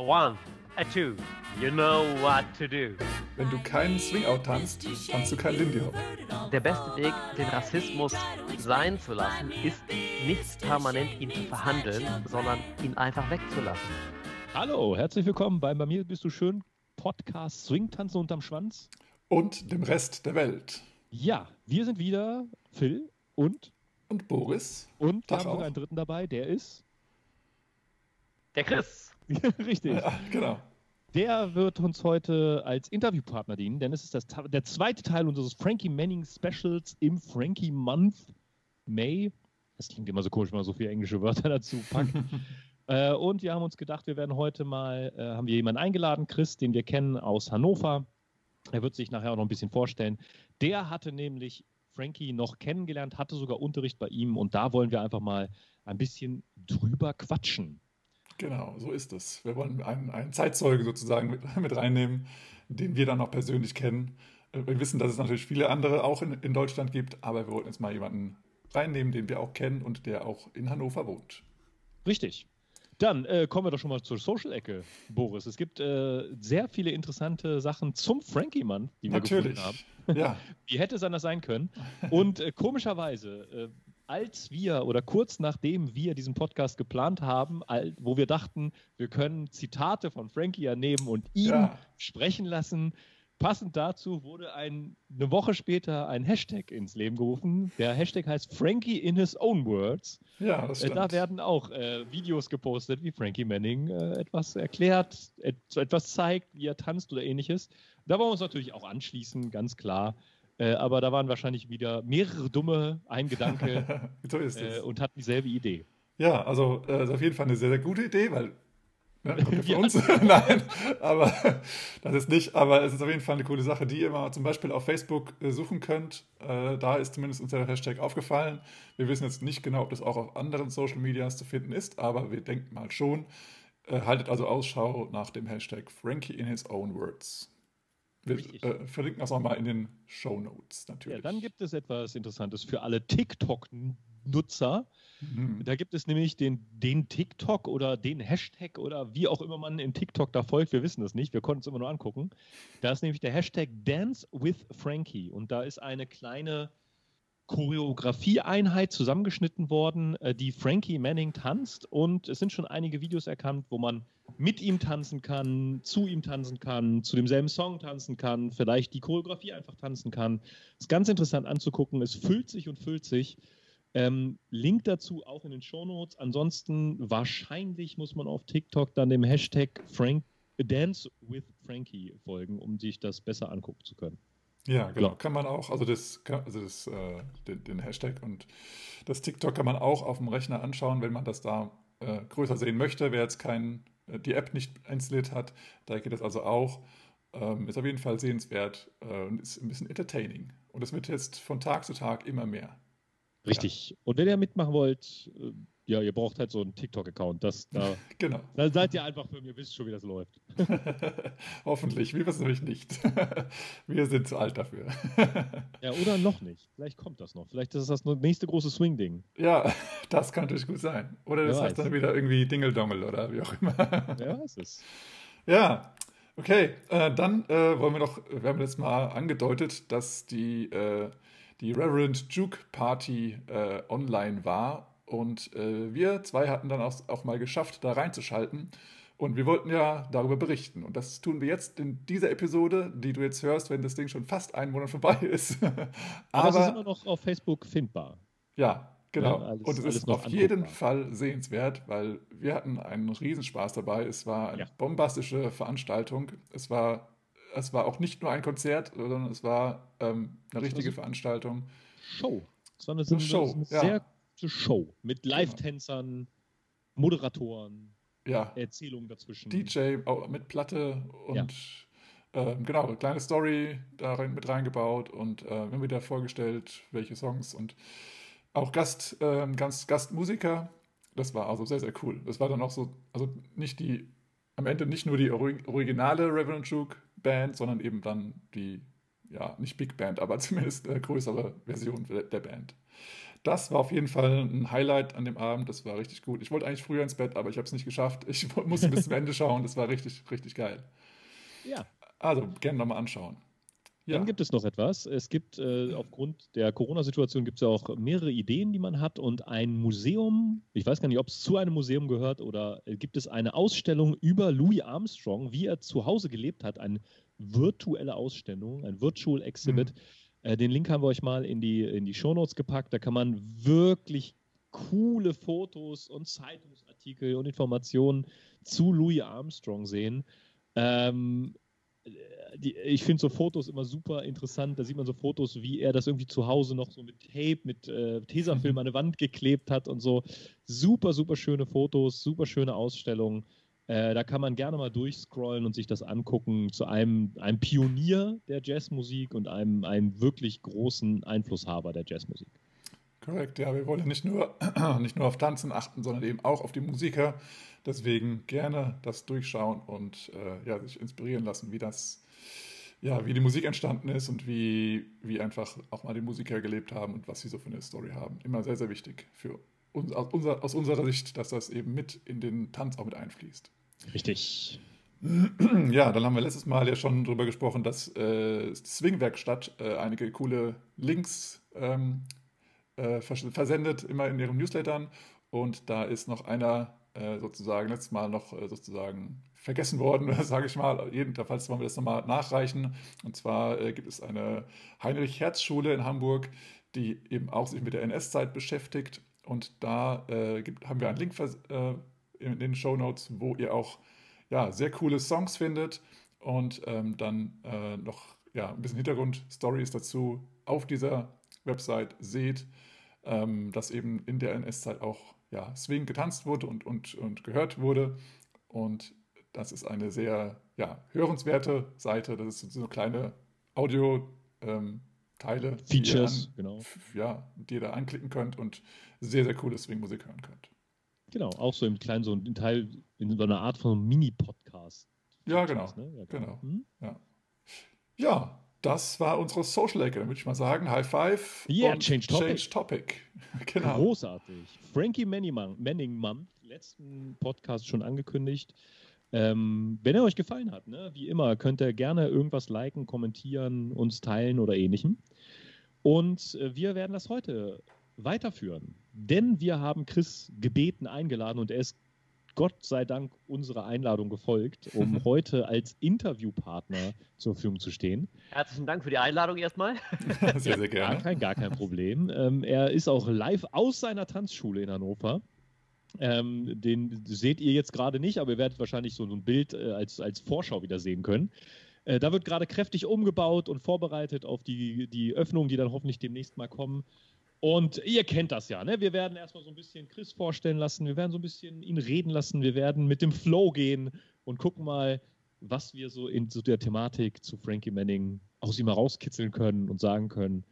one, a two, you know what to do. Wenn du keinen Swing-Out tanzt, tanzt du kein Lindy Hop. Der beste Weg, den Rassismus sein zu lassen, ist nicht permanent ihn zu verhandeln, sondern ihn einfach wegzulassen. Hallo, herzlich willkommen beim Bei mir bist du schön Podcast Swing tanzen unterm Schwanz. Und dem Rest der Welt. Ja, wir sind wieder Phil und Und Boris. und wir Tag haben sogar auch. einen dritten dabei, der ist Der Chris. richtig. Ja, genau. Der wird uns heute als Interviewpartner dienen, denn es ist das, der zweite Teil unseres Frankie Manning Specials im Frankie Month May. Das klingt immer so komisch, wenn man so viele englische Wörter dazu packt. äh, und wir haben uns gedacht, wir werden heute mal, äh, haben wir jemanden eingeladen, Chris, den wir kennen aus Hannover. Er wird sich nachher auch noch ein bisschen vorstellen. Der hatte nämlich Frankie noch kennengelernt, hatte sogar Unterricht bei ihm und da wollen wir einfach mal ein bisschen drüber quatschen. Genau, so ist es. Wir wollen einen, einen Zeitzeuge sozusagen mit, mit reinnehmen, den wir dann auch persönlich kennen. Äh, Wir wissen, dass es natürlich viele andere auch in, in Deutschland gibt, aber wir wollten jetzt mal jemanden reinnehmen, den wir auch kennen und der auch in Hannover wohnt. Richtig. Dann äh, kommen wir doch schon mal zur Social-Ecke, Boris. Es gibt äh, sehr viele interessante Sachen zum Frankie-Mann, die wir Natürlich. gefunden haben. Ja, Wie hätte es anders sein können? Und äh, komischerweise, äh, als wir oder kurz nachdem wir diesen Podcast geplant haben, wo wir dachten, wir können Zitate von Frankie ja nehmen und ihn Ja. sprechen lassen, passend dazu wurde ein, eine Woche später ein Hashtag ins Leben gerufen. Der Hashtag heißt Frankie in his own words. ja, das Äh, stimmt. Da werden auch äh, Videos gepostet, wie Frankie Manning äh, etwas erklärt, et etwas zeigt, wie er tanzt oder ähnliches. Da wollen wir uns natürlich auch anschließen, ganz klar. Äh, aber da waren wahrscheinlich wieder mehrere dumme, ein Gedanke so äh, und hatten dieselbe Idee. Ja, also äh, ist auf jeden Fall eine sehr, sehr gute Idee, weil ne, kommt ja von uns. Nein, aber das ist nicht, aber es ist auf jeden Fall eine coole Sache, die ihr mal zum Beispiel auf Facebook äh, suchen könnt. Äh, da ist zumindest uns der Hashtag aufgefallen. Wir wissen jetzt nicht genau, ob das auch auf anderen Social Medias zu finden ist, aber wir denken mal schon. Haltet also Ausschau nach dem Hashtag Frankie in his own words. Wir äh, verlinken das auch mal in den Show Notes natürlich. Ja, dann gibt es etwas Interessantes für alle TikTok-Nutzer. Mhm. Da gibt es nämlich den, den TikTok oder den Hashtag oder wie auch immer man in TikTok da folgt. Wir wissen es nicht. Wir konnten es immer nur angucken. Da ist nämlich der Hashtag Dance with Frankie. Und da ist eine kleine Choreografieeinheit zusammengeschnitten worden, äh, die Frankie Manning tanzt. Und es sind schon einige Videos erkannt, wo man mit ihm tanzen kann, zu ihm tanzen kann, zu demselben Song tanzen kann, vielleicht die Choreografie einfach tanzen kann. Ist ganz interessant anzugucken. Es füllt sich und füllt sich. Ähm, Link dazu auch in den Shownotes. Ansonsten wahrscheinlich muss man auf TikTok dann dem Hashtag Frank, Dance with Frankie folgen, um sich das besser angucken zu können. Ja, genau. Ja. Kann man auch, also das, also das äh, den, den Hashtag und das TikTok kann man auch auf dem Rechner anschauen, wenn man das da äh, größer sehen möchte. Wer jetzt kein, äh, die App nicht installiert hat, da geht es also auch. Ähm, ist auf jeden Fall sehenswert äh, und ist ein bisschen entertaining. Und es wird jetzt von Tag zu Tag immer mehr. Richtig. Und wenn ihr mitmachen wollt, äh, ja, ihr braucht halt so einen TikTok-Account. Das, da, Genau. da seid ihr einfach für mir, wisst schon, wie das läuft. Hoffentlich. Wir wissen nämlich nicht. Wir sind zu alt dafür. Ja, oder noch nicht. Vielleicht kommt das noch. Vielleicht ist das das nächste große Swing-Ding. ja, das kann natürlich gut sein. Oder das Wer heißt dann wieder irgendwie Dingeldongel oder wie auch immer. Wer weiß es. Ja, okay. Äh, dann äh, wollen wir noch, wir haben jetzt mal angedeutet, dass die, äh, die Reverend Juke Party äh, online war und äh, wir zwei hatten dann auch, auch mal geschafft, da reinzuschalten. Und wir wollten ja darüber berichten. Und das tun wir jetzt in dieser Episode, die du jetzt hörst, wenn das Ding schon fast einen Monat vorbei ist. Aber, es ist immer noch auf Facebook findbar. ja, genau. Ja, alles- und es ist auf jeden anguckbar. Fall sehenswert, weil wir hatten einen Riesenspaß dabei. Es war eine Ja. bombastische Veranstaltung. Es war, es war auch nicht nur ein Konzert, sondern es war ähm, eine richtige so- Veranstaltung. Show. Es war eine, Show, eine ja. Gute Show. Mit Live-Tänzern, Moderatoren, Ja, Erzählungen dazwischen. DJ mit Platte und Ja. ähm, genau, eine kleine Story da rein, mit reingebaut und äh, haben wieder vorgestellt, welche Songs und auch Gast, ähm, ganz, Gastmusiker. Das war also sehr, sehr cool. Das war dann auch so, also nicht die, am Ende nicht nur die ori- originale Reverend Juke Band, sondern eben dann die, ja, nicht Big Band, aber zumindest äh, größere Version der Band. Das war auf jeden Fall ein Highlight an dem Abend. Das war richtig gut. Ich wollte eigentlich früher ins Bett, aber ich habe es nicht geschafft. Ich musste bis zum Ende schauen. Das war richtig, richtig geil. Ja. Also gerne nochmal anschauen. Ja. Dann gibt es noch etwas. Es gibt äh, aufgrund der Corona-Situation gibt es ja auch mehrere Ideen, die man hat und ein Museum, ich weiß gar nicht, ob es zu einem Museum gehört oder äh, gibt es eine Ausstellung über Louis Armstrong, wie er zu Hause gelebt hat, eine virtuelle Ausstellung, ein Virtual Exhibit. Mhm. Äh, den Link haben wir euch mal in die, in die Shownotes gepackt. Da kann man wirklich coole Fotos und Zeitungsartikel und Informationen zu Louis Armstrong sehen. Ähm, die, ich finde so Fotos immer super interessant. Da sieht man so Fotos, wie er das irgendwie zu Hause noch so mit Tape, mit äh, Tesafilm an der Wand geklebt hat und so. Super, super schöne Fotos, super schöne Ausstellungen. Äh, da kann man gerne mal durchscrollen und sich das angucken zu einem, einem Pionier der Jazzmusik und einem, einem wirklich großen Einflusshaber der Jazzmusik. Korrekt, ja, wir wollen nicht nur, nicht nur auf Tanzen achten, sondern eben auch auf die Musiker. Deswegen gerne das durchschauen und äh, ja, sich inspirieren lassen, wie das, ja, wie die Musik entstanden ist und wie, wie einfach auch mal die Musiker gelebt haben und was sie so für eine Story haben. Immer sehr, sehr wichtig für uns, aus, unser, aus unserer Sicht, dass das eben mit in den Tanz auch mit einfließt. Richtig. Ja, dann haben wir letztes Mal ja schon darüber gesprochen, dass äh, Swingwerkstatt äh, einige coole Links ähm, äh, versendet, immer in ihren Newslettern. Und da ist noch einer äh, sozusagen letztes Mal noch äh, sozusagen vergessen worden, sage ich mal. Jedenfalls wollen wir das nochmal nachreichen. Und zwar äh, gibt es eine Heinrich-Herz-Schule in Hamburg, die eben auch sich mit der NS-Zeit beschäftigt. Und da gibt, haben wir einen Link in den Show Notes, wo ihr auch ja, sehr coole Songs findet und ähm, dann äh, noch ja, ein bisschen Hintergrundstories dazu auf dieser Website seht, ähm, dass eben in der NS-Zeit auch ja, Swing getanzt wurde und, und, und gehört wurde. Und das ist eine sehr ja, hörenswerte Seite. Das ist so eine kleine Audio- ähm, Teile, Features, die an, genau. Ja, die ihr da anklicken könnt und sehr, sehr coole Swing-Musik hören könnt. Genau, auch so im kleinen, so ein Teil, in so einer Art von Mini-Podcast. Ja, genau. Ne? Ja, genau. genau. Hm? Ja. ja, das war unsere Social Ecke, würde ich mal sagen. High Five. Yeah, change topic. Change topic. genau. Großartig. Frankie Manning Month, letzten Podcast schon angekündigt. Ähm, wenn er euch gefallen hat, ne, wie immer, könnt ihr gerne irgendwas liken, kommentieren, uns teilen oder ähnlichem. Und äh, wir werden das heute weiterführen. Denn wir haben Chris gebeten, eingeladen und er ist Gott sei Dank unserer Einladung gefolgt, um heute als Interviewpartner zur Verfügung zu stehen. Herzlichen Dank für die Einladung erstmal. sehr, sehr gerne. Gar kein, gar kein Problem. Ähm, er ist auch live aus seiner Tanzschule in Hannover. Ähm, den seht ihr jetzt gerade nicht, aber ihr werdet wahrscheinlich so ein Bild äh, als, als Vorschau wieder sehen können. Äh, da wird gerade kräftig umgebaut und vorbereitet auf die, die Öffnungen, die dann hoffentlich demnächst mal kommen. Und ihr kennt das ja, ne? Wir werden erstmal so ein bisschen Chris vorstellen lassen, wir werden so ein bisschen ihn reden lassen, wir werden mit dem Flow gehen und gucken mal, was wir so in so der Thematik zu Frankie Manning aus ihm herauskitzeln können und sagen können.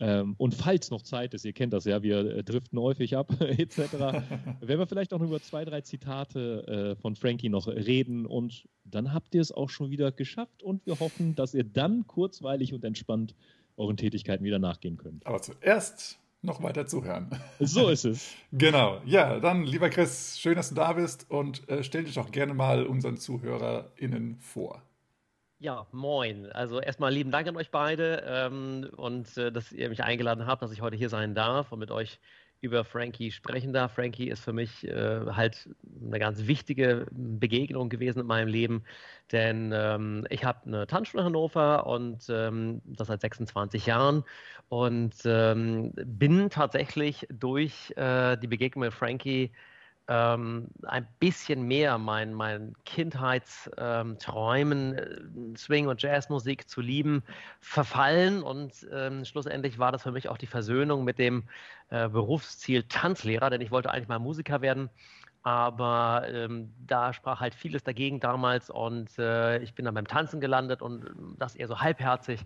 Ähm, und falls noch Zeit ist, ihr kennt das ja, wir äh, driften häufig ab, etc., werden wir vielleicht auch noch über zwei, drei Zitate äh, von Frankie noch reden und dann habt ihr es auch schon wieder geschafft und wir hoffen, dass ihr dann kurzweilig und entspannt euren Tätigkeiten wieder nachgehen könnt. Aber zuerst noch weiter zuhören. So ist es. genau. Ja, dann, lieber Chris, schön, dass du da bist und äh, stell dich auch gerne mal unseren ZuhörerInnen vor. Ja, moin. Also erstmal lieben Dank an euch beide ähm, und äh, dass ihr mich eingeladen habt, dass ich heute hier sein darf und mit euch über Frankie sprechen darf. Frankie ist für mich äh, halt eine ganz wichtige Begegnung gewesen in meinem Leben, denn ähm, ich habe eine Tanzschule in Hannover und ähm, das seit 26 Jahren und ähm, bin tatsächlich durch äh, die Begegnung mit Frankie ähm, ein bisschen mehr meinen mein Kindheitsträumen, ähm, Swing- und Jazzmusik zu lieben, verfallen. Und ähm, schlussendlich war das für mich auch die Versöhnung mit dem äh, Berufsziel Tanzlehrer, denn ich wollte eigentlich mal Musiker werden. Aber ähm, da sprach halt vieles dagegen damals und äh, ich bin dann beim Tanzen gelandet und das eher so halbherzig.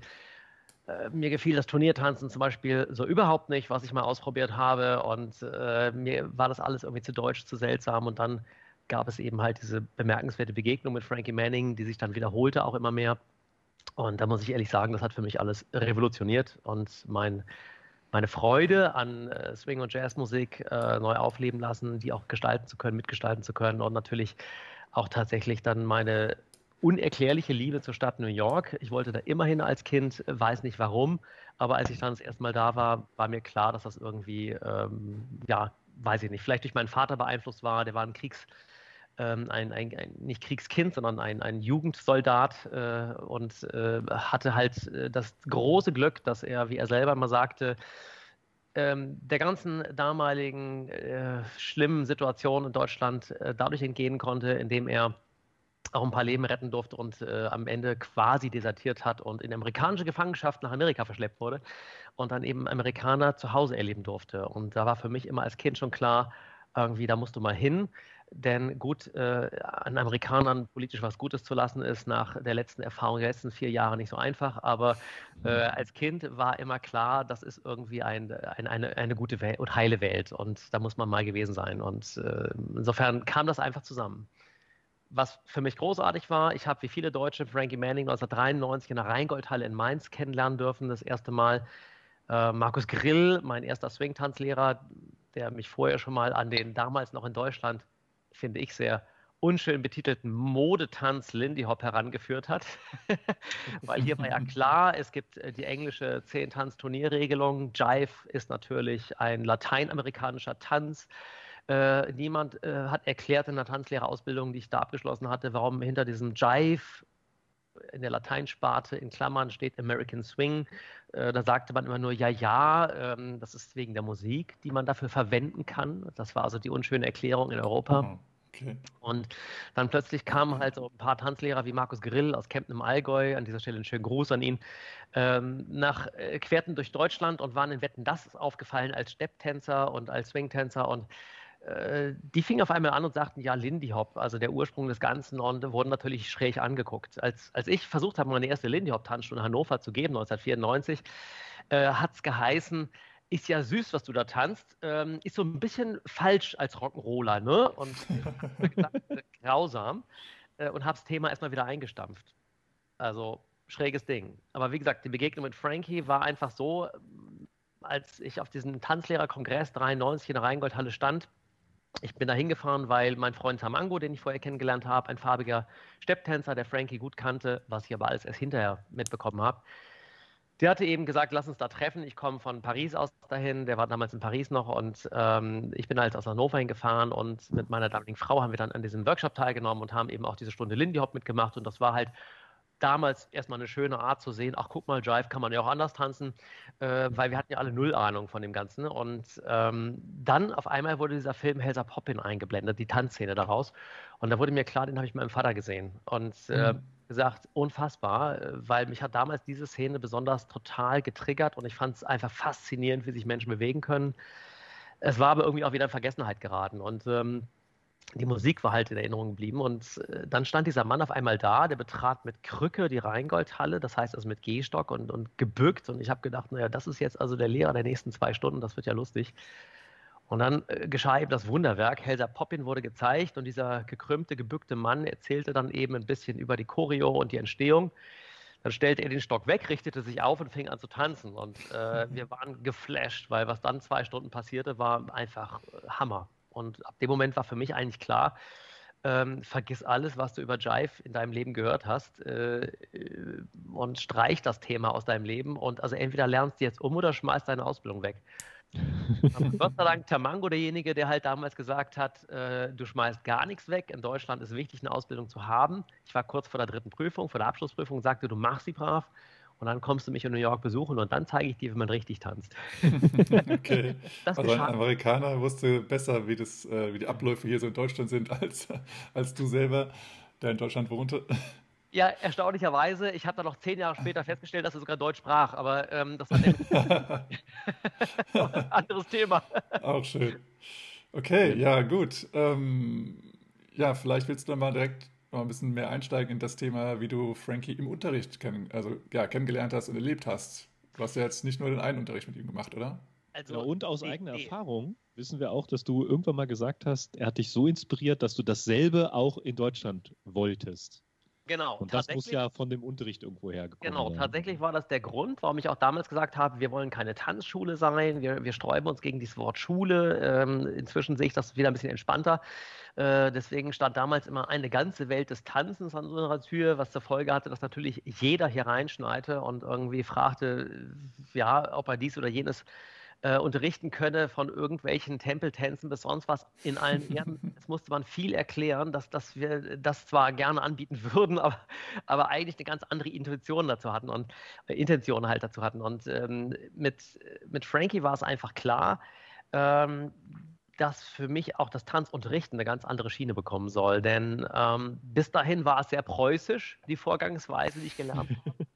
Äh, mir gefiel das Turniertanzen zum Beispiel so überhaupt nicht, was ich mal ausprobiert habe. Und äh, mir war das alles irgendwie zu deutsch, zu seltsam. Und dann gab es eben halt diese bemerkenswerte Begegnung mit Frankie Manning, die sich dann wiederholte, auch immer mehr. Und da muss ich ehrlich sagen, das hat für mich alles revolutioniert und mein meine Freude an äh, Swing- und Jazzmusik äh, neu aufleben lassen, die auch gestalten zu können, mitgestalten zu können und natürlich auch tatsächlich dann meine unerklärliche Liebe zur Stadt New York. Ich wollte da immerhin als Kind, weiß nicht warum, aber als ich dann das erste Mal da war, war mir klar, dass das irgendwie, ähm, ja, weiß ich nicht, vielleicht durch meinen Vater beeinflusst war. Der war ein Kriegs, ähm, ein, ein, ein, nicht Kriegskind, sondern ein, ein Jugendsoldat äh, und äh, hatte halt äh, das große Glück, dass er, wie er selber mal sagte, ähm, der ganzen damaligen äh, schlimmen Situation in Deutschland äh, dadurch entgehen konnte, indem er auch ein paar Leben retten durfte und äh, am Ende quasi desertiert hat und in amerikanische Gefangenschaft nach Amerika verschleppt wurde und dann eben Amerikaner zu Hause erleben durfte. Und da war für mich immer als Kind schon klar, irgendwie, da musst du mal hin. Denn gut, äh, an Amerikanern politisch was Gutes zu lassen, ist nach der letzten Erfahrung der letzten vier Jahre nicht so einfach. Aber äh, mhm. als Kind war immer klar, das ist irgendwie ein, ein, eine, eine gute Welt und heile Welt. Und da muss man mal gewesen sein. Und äh, insofern kam das einfach zusammen was für mich großartig war, ich habe wie viele Deutsche Frankie Manning 1993 in der Rheingoldhalle in Mainz kennenlernen dürfen, das erste Mal. Äh, Markus Grill, mein erster Swing-Tanzlehrer, der mich vorher schon mal an den damals noch in Deutschland, finde ich, sehr unschön betitelten Modetanz Lindy Hop herangeführt hat. Weil hier war ja klar, es gibt äh, die englische Zehn-Tanz-Turnierregelung. Jive ist natürlich ein lateinamerikanischer Tanz. Äh, niemand äh, hat erklärt in der Tanzlehrerausbildung, die ich da abgeschlossen hatte, warum hinter diesem Jive in der Lateinsparte in Klammern steht American Swing. Äh, da sagte man immer nur, ja, ja, ähm, das ist wegen der Musik, die man dafür verwenden kann. Das war also die unschöne Erklärung in Europa. Mhm. Okay. Und dann plötzlich kamen halt so ein paar Tanzlehrer wie Markus Grill aus Kempten im Allgäu, an dieser Stelle einen schönen Gruß an ihn, ähm, nach, äh, querten durch Deutschland und waren in Wetten das aufgefallen als Stepptänzer und als Swingtänzer und die fingen auf einmal an und sagten, ja, Lindy Hop, also der Ursprung des Ganzen, und wurden natürlich schräg angeguckt. Als, als ich versucht habe, meine erste Lindy Hop-Tanzstunde in Hannover zu geben, 1994, äh, hat es geheißen, ist ja süß, was du da tanzt, ähm, ist so ein bisschen falsch als Rock'n'Roller, ne? Und grausam. Äh, und hab's Thema erstmal wieder eingestampft. Also schräges Ding. Aber wie gesagt, die Begegnung mit Frankie war einfach so, als ich auf diesem Tanzlehrerkongress 93 in der Rheingoldhalle stand, ich bin da hingefahren, weil mein Freund Tamango, den ich vorher kennengelernt habe, ein farbiger Stepptänzer, der Frankie gut kannte, was ich aber alles erst hinterher mitbekommen habe, der hatte eben gesagt, lass uns da treffen. Ich komme von Paris aus dahin. Der war damals in Paris noch und ähm, ich bin halt aus Hannover hingefahren und mit meiner damaligen Frau haben wir dann an diesem Workshop teilgenommen und haben eben auch diese Stunde Lindy Hop mitgemacht und das war halt damals erstmal eine schöne Art zu sehen, ach guck mal, Jive kann man ja auch anders tanzen, äh, weil wir hatten ja alle null Ahnung von dem Ganzen. Und ähm, dann auf einmal wurde dieser Film Helsa Poppin eingeblendet, die Tanzszene daraus. Und da wurde mir klar, den habe ich mit meinem Vater gesehen. Und äh, mhm. gesagt, unfassbar, weil mich hat damals diese Szene besonders total getriggert und ich fand es einfach faszinierend, wie sich Menschen bewegen können. Es war aber irgendwie auch wieder in Vergessenheit geraten. Und ähm, die Musik war halt in Erinnerung geblieben. Und äh, dann stand dieser Mann auf einmal da, der betrat mit Krücke die Rheingoldhalle, das heißt also mit Gehstock und, und gebückt. Und ich habe gedacht, naja, das ist jetzt also der Lehrer der nächsten zwei Stunden, das wird ja lustig. Und dann äh, geschah eben das Wunderwerk. Helsa Poppin wurde gezeigt und dieser gekrümmte, gebückte Mann erzählte dann eben ein bisschen über die Choreo und die Entstehung. Dann stellte er den Stock weg, richtete sich auf und fing an zu tanzen. Und äh, wir waren geflasht, weil was dann zwei Stunden passierte, war einfach äh, Hammer. Und ab dem Moment war für mich eigentlich klar, ähm, vergiss alles, was du über Jive in deinem Leben gehört hast äh, äh, und streich das Thema aus deinem Leben. Und also entweder lernst du jetzt um oder schmeißt deine Ausbildung weg. Gott sei Dank Tamango derjenige, der halt damals gesagt hat, äh, du schmeißt gar nichts weg. In Deutschland ist wichtig, eine Ausbildung zu haben. Ich war kurz vor der dritten Prüfung, vor der Abschlussprüfung, sagte, du machst sie brav. Und dann kommst du mich in New York besuchen und dann zeige ich dir, wie man richtig tanzt. okay. Das also ein Amerikaner wusste besser, wie, das, äh, wie die Abläufe hier so in Deutschland sind, als, als du selber, der in Deutschland wohnte. Ja, erstaunlicherweise. Ich habe dann noch zehn Jahre später festgestellt, dass er sogar Deutsch sprach, aber ähm, das war ein anderes Thema. Auch schön. Okay, ja, gut. Ähm, ja, vielleicht willst du dann mal direkt mal ein bisschen mehr einsteigen in das Thema, wie du Frankie im Unterricht kenn also, ja, kennengelernt hast und erlebt hast. Du hast ja jetzt nicht nur den einen Unterricht mit ihm gemacht, oder? Also, ja, und aus nee, eigener nee. Erfahrung wissen wir auch, dass du irgendwann mal gesagt hast, er hat dich so inspiriert, dass du dasselbe auch in Deutschland wolltest. Genau. Und das muss ja von dem Unterricht irgendwo hergekommen Genau, sein. tatsächlich war das der Grund, warum ich auch damals gesagt habe, wir wollen keine Tanzschule sein, wir, wir sträuben uns gegen dieses Wort Schule. Ähm, inzwischen sehe ich das wieder ein bisschen entspannter. Äh, deswegen stand damals immer eine ganze Welt des Tanzens an unserer Tür, was zur Folge hatte, dass natürlich jeder hier reinschneite und irgendwie fragte, ja, ob er dies oder jenes äh, unterrichten könne von irgendwelchen Tempeltänzen bis sonst was in allen Ehren. Es musste man viel erklären, dass, dass wir das zwar gerne anbieten würden, aber, aber eigentlich eine ganz andere Intuition dazu hatten und äh, Intention halt dazu hatten. Und ähm, mit, mit Frankie war es einfach klar, ähm, dass für mich auch das Tanzunterrichten eine ganz andere Schiene bekommen soll. Denn ähm, bis dahin war es sehr preußisch, die Vorgangsweise, die ich gelernt habe.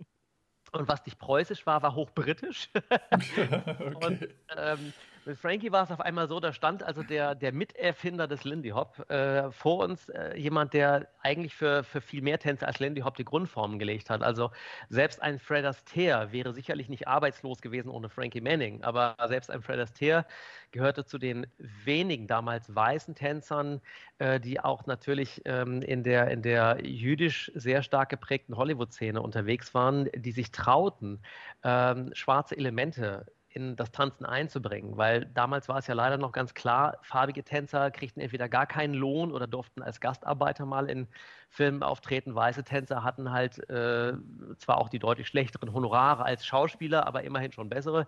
Und was nicht preußisch war, war hochbritisch. okay. Und ähm, mit Frankie war es auf einmal so, da stand also der, der Miterfinder des Lindy Hop äh, vor uns, äh, jemand, der eigentlich für, für viel mehr Tänze als Lindy Hop die Grundformen gelegt hat. Also selbst ein Fred Astaire wäre sicherlich nicht arbeitslos gewesen ohne Frankie Manning, aber selbst ein Fred Astaire gehörte zu den wenigen damals weißen Tänzern, äh, die auch natürlich ähm, in, der, in der jüdisch sehr stark geprägten Hollywood-Szene unterwegs waren, die sich trauten, ähm, schwarze Elemente in das Tanzen einzubringen, weil damals war es ja leider noch ganz klar, farbige Tänzer kriegten entweder gar keinen Lohn oder durften als Gastarbeiter mal in Filmen auftreten. Weiße Tänzer hatten halt äh, zwar auch die deutlich schlechteren Honorare als Schauspieler, aber immerhin schon bessere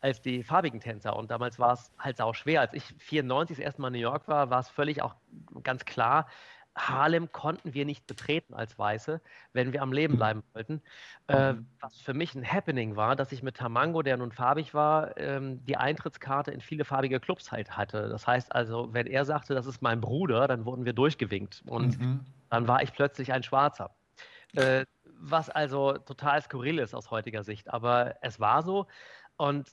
als die farbigen Tänzer. Und damals war es halt auch schwer. Als ich 94 das erste Mal in New York war, war es völlig auch ganz klar, Harlem konnten wir nicht betreten als Weiße, wenn wir am Leben mhm. bleiben wollten. Äh, mhm. was für mich ein Happening war, dass ich mit Tamango, der nun farbig war, ähm, die Eintrittskarte in viele farbige Clubs halt hatte. Das heißt also, wenn er sagte, das ist mein Bruder, dann wurden wir durchgewinkt. Und mhm. dann war ich plötzlich ein Schwarzer. Äh, was also total skurril ist aus heutiger Sicht. Aber es war so. Und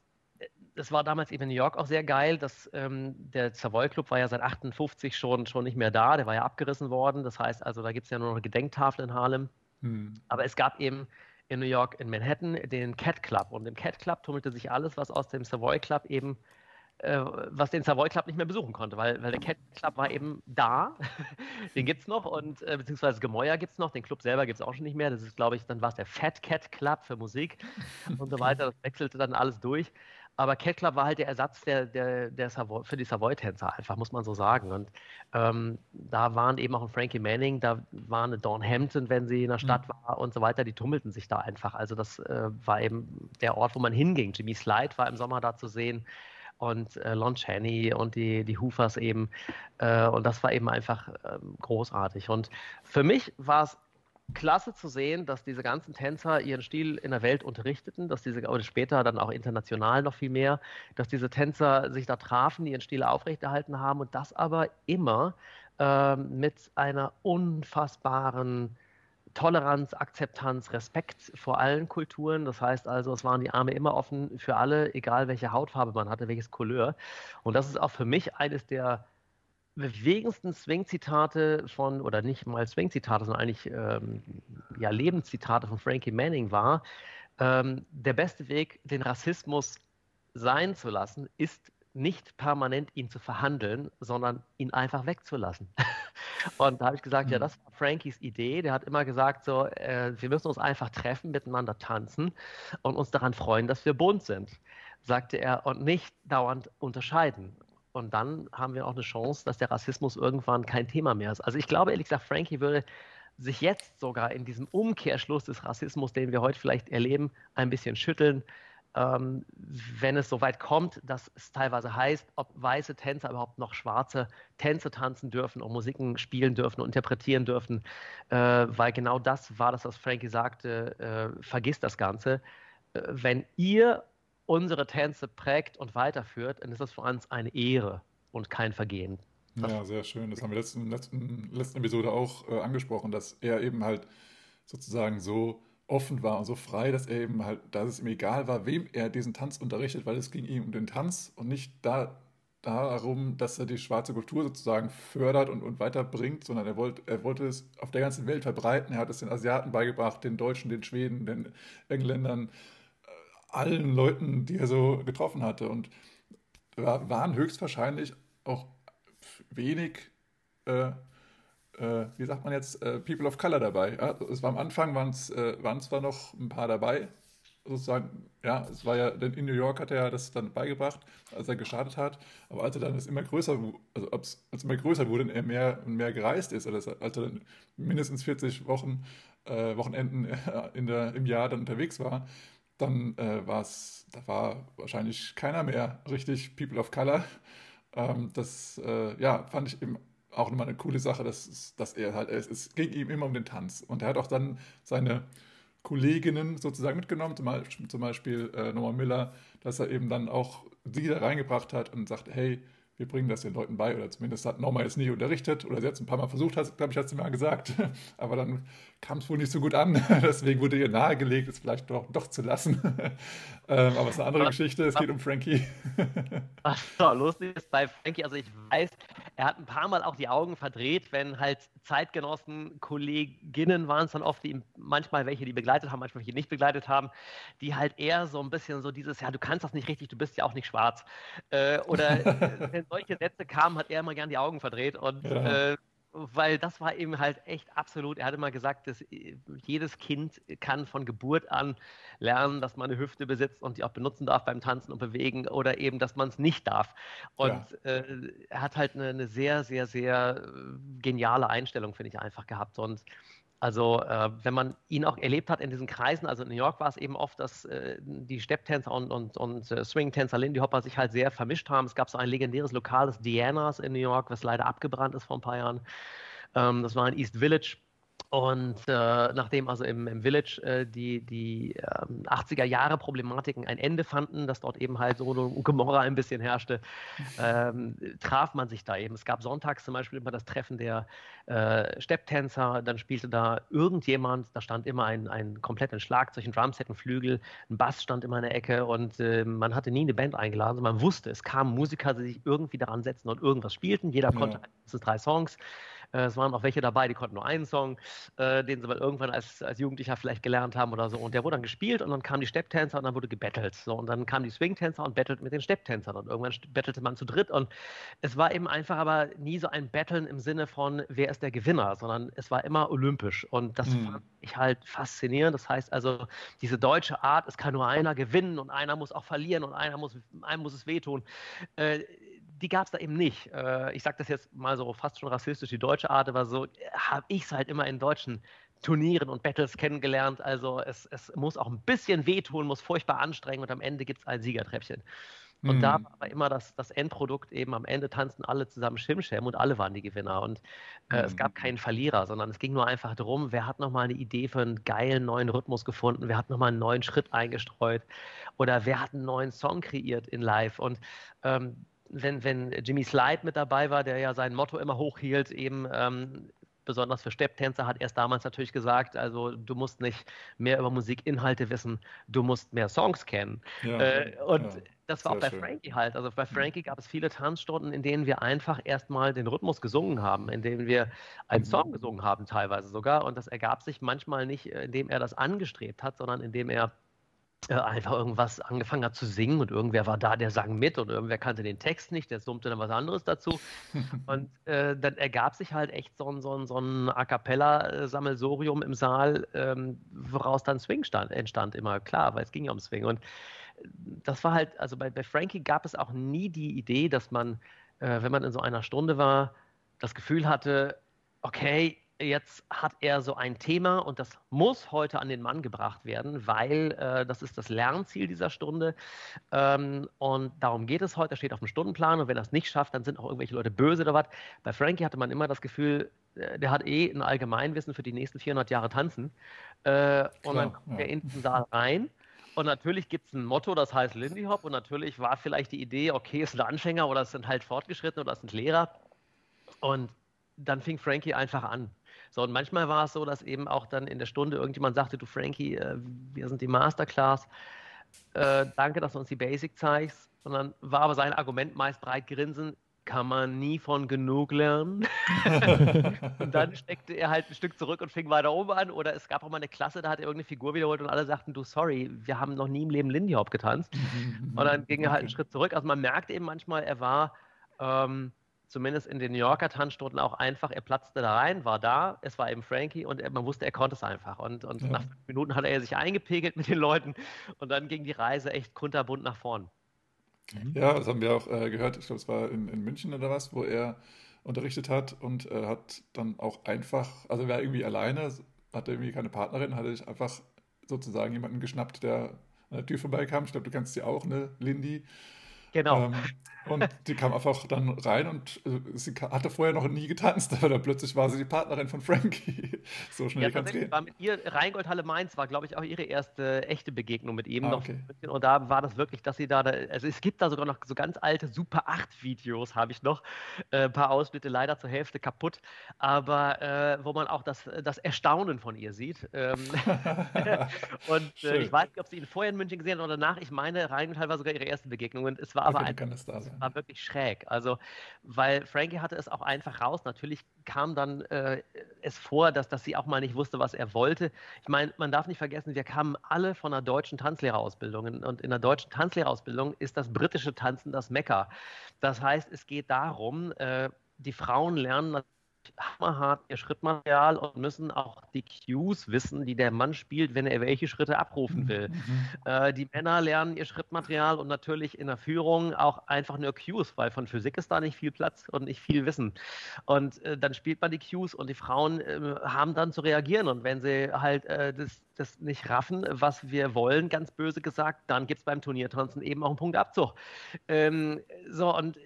das war damals eben in New York auch sehr geil. Dass, ähm, der Savoy Club war ja seit 58 schon, schon nicht mehr da. Der war ja abgerissen worden. Das heißt also, da gibt es ja nur noch eine Gedenktafel in Harlem. Hm. Aber es gab eben in New York, in Manhattan, den Cat Club. Und im Cat Club tummelte sich alles, was aus dem Savoy Club eben äh, was den Savoy Club nicht mehr besuchen konnte, weil, weil der Cat Club war eben da, den gibt es noch und äh, beziehungsweise Gemäuer gibt es noch, den Club selber gibt es auch schon nicht mehr, das ist glaube ich, dann war es der Fat Cat Club für Musik und so weiter, das wechselte dann alles durch aber Club war halt der Ersatz der, der, der Savoy, für die Savoy-Tänzer, einfach, muss man so sagen. Und ähm, da waren eben auch ein Frankie Manning, da war eine Dawn Hampton, wenn sie in der Stadt mhm. war und so weiter, die tummelten sich da einfach. Also das äh, war eben der Ort, wo man hinging. Jimmy Slide war im Sommer da zu sehen und äh, Lon Chaney und die, die Hoofers eben. Äh, und das war eben einfach ähm, großartig. Und für mich war es klasse zu sehen, dass diese ganzen Tänzer ihren Stil in der Welt unterrichteten, dass diese, oder später dann auch international noch viel mehr, dass diese Tänzer sich da trafen, ihren Stil aufrechterhalten haben und das aber immer äh, mit einer unfassbaren Toleranz, Akzeptanz, Respekt vor allen Kulturen. Das heißt also, es waren die Arme immer offen für alle, egal welche Hautfarbe man hatte, welches Couleur. Und das ist auch für mich eines der bewegendsten Swing-Zitate von, oder nicht mal Swing-Zitate, sondern eigentlich ähm, ja, Lebenszitate von Frankie Manning war, ähm, der beste Weg, den Rassismus sein zu lassen, ist nicht permanent ihn zu verhandeln, sondern ihn einfach wegzulassen. Und da habe ich gesagt, mhm. ja, das war Frankies Idee. Der hat immer gesagt, so, äh, wir müssen uns einfach treffen, miteinander tanzen und uns daran freuen, dass wir bunt sind, sagte er, und nicht dauernd unterscheiden. Und dann haben wir auch eine Chance, dass der Rassismus irgendwann kein Thema mehr ist. Also ich glaube, ehrlich gesagt, Frankie würde sich jetzt sogar in diesem Umkehrschluss des Rassismus, den wir heute vielleicht erleben, ein bisschen schütteln, ähm, wenn es so weit kommt, dass es teilweise heißt, ob weiße Tänzer überhaupt noch schwarze Tänze tanzen dürfen und Musiken spielen dürfen und interpretieren dürfen, äh, weil genau das war das, was Frankie sagte, äh, vergisst das Ganze. Äh, wenn ihr unsere Tänze prägt und weiterführt, dann ist das für uns eine Ehre und kein Vergehen. Ja, sehr schön. Das haben wir letzten, letzten, letzten Episode auch äh, angesprochen, dass er eben halt sozusagen so offen war und so frei, dass er eben halt, dass es ihm egal war, wem er diesen Tanz unterrichtet, weil es ging ihm um den Tanz und nicht da, darum, dass er die schwarze Kultur sozusagen fördert und, und weiterbringt, sondern er wollte, er wollte es auf der ganzen Welt verbreiten. Er hat es den Asiaten beigebracht, den Deutschen, den Schweden, den Engländern, allen Leuten, die er so getroffen hatte. Und waren höchstwahrscheinlich auch wenig äh, äh, wie sagt man jetzt, äh, People of Color dabei. Ja, es war am Anfang waren es äh, waren zwar noch ein paar dabei, sozusagen, ja, es war ja, denn in New York hat er das dann beigebracht, als er gestartet hat, aber als er dann es immer größer, also als es immer größer wurde und er mehr und mehr gereist ist, also als er dann mindestens 40 Wochen, äh, Wochenenden in der, im Jahr dann unterwegs war, dann äh, war es, da war wahrscheinlich keiner mehr richtig People of Color. Ähm, das, äh, ja, fand ich eben auch nochmal eine coole Sache, dass, dass er halt, es, es ging ihm immer um den Tanz. Und er hat auch dann seine Kolleginnen sozusagen mitgenommen, zum Beispiel, zum Beispiel äh, Noah Miller, dass er eben dann auch sie da reingebracht hat und sagt, hey, wir bringen das den Leuten bei, oder zumindest hat Norma jetzt nie unterrichtet, oder sie hat es ein paar Mal versucht, glaube ich, hat sie mal gesagt, aber dann kam es wohl nicht so gut an, deswegen wurde ihr nahegelegt, es vielleicht doch, doch zu lassen. ähm, aber es ist eine andere Geschichte, es geht um Frankie. Was so lustig ist bei Frankie, also ich weiß, er hat ein paar Mal auch die Augen verdreht, wenn halt Zeitgenossen, Kolleginnen waren es dann oft, die manchmal welche, die begleitet haben, manchmal welche die nicht begleitet haben, die halt eher so ein bisschen so dieses, ja, du kannst das nicht richtig, du bist ja auch nicht schwarz. Äh, oder wenn solche Sätze kamen, hat er immer gern die Augen verdreht und ja. äh, weil das war eben halt echt absolut, er hatte mal gesagt, dass äh, jedes Kind kann von Geburt an lernen, dass man eine Hüfte besitzt und die auch benutzen darf beim Tanzen und Bewegen oder eben, dass man es nicht darf. Und ja. äh, er hat halt eine, eine, sehr, sehr, sehr äh, geniale Einstellung, finde ich, einfach gehabt. Und also äh, wenn man ihn auch erlebt hat in diesen Kreisen, also in New York war es eben oft, dass äh, die Stepptänzer und, und, und äh, Swing-Tänzer Lindy Hopper sich halt sehr vermischt haben. Es gab so ein legendäres Lokal, das Dianas in New York, was leider abgebrannt ist vor ein paar Jahren. Ähm, das war in East Village. Und äh, nachdem also im, im Village äh, die, die ähm, 80er Jahre Problematiken ein Ende fanden, dass dort eben halt so eine Gomorra ein bisschen herrschte, ähm, traf man sich da eben. Es gab sonntags zum Beispiel immer das Treffen der äh, Stepptänzer, dann spielte da irgendjemand, da stand immer ein, ein komplettes Schlagzeug, ein Drumset, ein Flügel, ein Bass stand immer in der Ecke und äh, man hatte nie eine Band eingeladen, sondern man wusste, es kamen Musiker, die sich irgendwie daran setzten und irgendwas spielten. Jeder ja. konnte drei Songs. Äh, es waren auch welche dabei, die konnten nur einen Song, äh, den sie mal irgendwann als, als Jugendlicher vielleicht gelernt haben oder so. Und der wurde dann gespielt und dann kamen die Stepptänzer und dann wurde gebettelt. So, und dann kamen die Swingtänzer und bettelt mit den Stepptänzern. Und irgendwann bettelte man zu dritt. Und es war eben einfach aber nie so ein Betteln im Sinne von, wer ist der Gewinner, sondern es war immer olympisch. Und das mhm. fand ich halt faszinierend. Das heißt also, diese deutsche Art, es kann nur einer gewinnen und einer muss auch verlieren und einer muss, einem muss es wehtun. Äh, die gab es da eben nicht. Äh, ich sage das jetzt mal so fast schon rassistisch, die deutsche Art, aber so habe ich es halt immer in deutschen Turnieren und Battles kennengelernt. Also es, es muss auch ein bisschen wehtun, muss furchtbar anstrengen und am Ende gibt es ein Siegertreppchen. Und mhm. da war aber immer das, das Endprodukt eben, am Ende tanzten alle zusammen Schimschem und alle waren die Gewinner. Und äh, mhm. es gab keinen Verlierer, sondern es ging nur einfach darum, wer hat nochmal eine Idee für einen geilen neuen Rhythmus gefunden, wer hat nochmal einen neuen Schritt eingestreut oder wer hat einen neuen Song kreiert in Live. Und ähm, wenn, wenn Jimmy Slide mit dabei war, der ja sein Motto immer hochhielt, eben ähm, besonders für Stepptänzer, hat er es damals natürlich gesagt, also du musst nicht mehr über Musikinhalte wissen, du musst mehr Songs kennen. Ja, äh, und ja, das war auch bei schön. Frankie halt. Also bei Frankie gab es viele Tanzstunden, in denen wir einfach erstmal den Rhythmus gesungen haben, in denen wir einen mhm. Song gesungen haben teilweise sogar. Und das ergab sich manchmal nicht, indem er das angestrebt hat, sondern indem er äh, einfach irgendwas angefangen hat zu singen und irgendwer war da, der sang mit und irgendwer kannte den Text nicht, der summte dann was anderes dazu. und äh, dann ergab sich halt echt so ein, so ein, so ein A Cappella-Sammelsorium im Saal, ähm, woraus dann Swing stand, entstand, immer klar, weil es ging ja um Swing. Und äh, das war halt, also bei, bei Frankie gab es auch nie die Idee, dass man, äh, wenn man in so einer Stunde war, das Gefühl hatte, okay, jetzt hat er so ein Thema und das muss heute an den Mann gebracht werden, weil äh, das ist das Lernziel dieser Stunde. Ähm, und darum geht es heute, steht auf dem Stundenplan und wenn er es nicht schafft, dann sind auch irgendwelche Leute böse oder was. Bei Frankie hatte man immer das Gefühl, äh, der hat eh ein Allgemeinwissen für die nächsten 400 Jahre tanzen. Äh, und dann kommt er in den Saal rein. Und natürlich gibt es ein Motto, das heißt Lindy Hop. Und natürlich war vielleicht die Idee, okay, es sind Anfänger oder es sind halt Fortgeschrittene oder es sind Lehrer. Und dann fing Frankie einfach an. So, und manchmal war es so, dass eben auch dann in der Stunde irgendjemand sagte, du Frankie, äh, wir sind die Masterclass, äh, danke, dass du uns die Basic zeigst. Und dann war aber sein Argument meist breit grinsen, kann man nie von genug lernen. und dann steckte er halt ein Stück zurück und fing weiter oben an. Oder es gab auch mal eine Klasse, da hat er irgendeine Figur wiederholt und alle sagten, du, sorry, wir haben noch nie im Leben Lindy Hop getanzt. und dann ging er halt einen Schritt zurück. Also man merkt eben manchmal, er war ähm, zumindest in den New Yorker Tanzstunden auch einfach, er platzte da rein, war da, es war eben Frankie und er, man wusste, er konnte es einfach. Und, und ja. nach fünf Minuten hat er sich eingepegelt mit den Leuten und dann ging die Reise echt kunterbunt nach vorn. Mhm. Ja, das haben wir auch äh, gehört. Ich glaube, es war in, in München oder was, wo er unterrichtet hat und äh, hat dann auch einfach, also er war irgendwie alleine, hatte irgendwie keine Partnerin, hatte sich einfach sozusagen jemanden geschnappt, der an der Tür vorbeikam. Ich glaube, du kennst sie auch, ne, Lindy. Genau. Ähm, und die kam einfach dann rein und äh, sie hatte vorher noch nie getanzt, aber dann plötzlich war sie die Partnerin von Frankie. so schnell ja, kann es gehen. War mit ihr, Rheingoldhalle Mainz war, glaube ich, auch ihre erste echte Begegnung mit ihm. Ah, okay. Und da war das wirklich, dass sie da, also es gibt da sogar noch so ganz alte Super 8 Videos, habe ich noch. Äh, ein paar Ausschnitte leider zur Hälfte kaputt, aber äh, wo man auch das, das Erstaunen von ihr sieht. Ähm, und äh, ich weiß nicht, ob sie ihn vorher in München gesehen hat oder danach. Ich meine, Rheingoldhalle war sogar ihre erste Begegnung und es war aber okay, ein, war wirklich schräg. Also, weil Frankie hatte es auch einfach raus. Natürlich kam dann äh, es vor, dass, dass sie auch mal nicht wusste, was er wollte. Ich meine, man darf nicht vergessen, wir kamen alle von einer deutschen Tanzlehrerausbildung. Und in der deutschen Tanzlehrerausbildung ist das britische Tanzen das Mekka. Das heißt, es geht darum, äh, die Frauen lernen hammerhart ihr Schrittmaterial und müssen auch die Cues wissen, die der Mann spielt, wenn er welche Schritte abrufen mhm, will. Mhm. Äh, die Männer lernen ihr Schrittmaterial und natürlich in der Führung auch einfach nur Cues, weil von Physik ist da nicht viel Platz und nicht viel Wissen. Und äh, dann spielt man die Cues und die Frauen äh, haben dann zu reagieren. Und wenn sie halt äh, das, das nicht raffen, was wir wollen, ganz böse gesagt, dann gibt es beim Turniertanzen eben auch einen Punktabzug. Ähm, so, und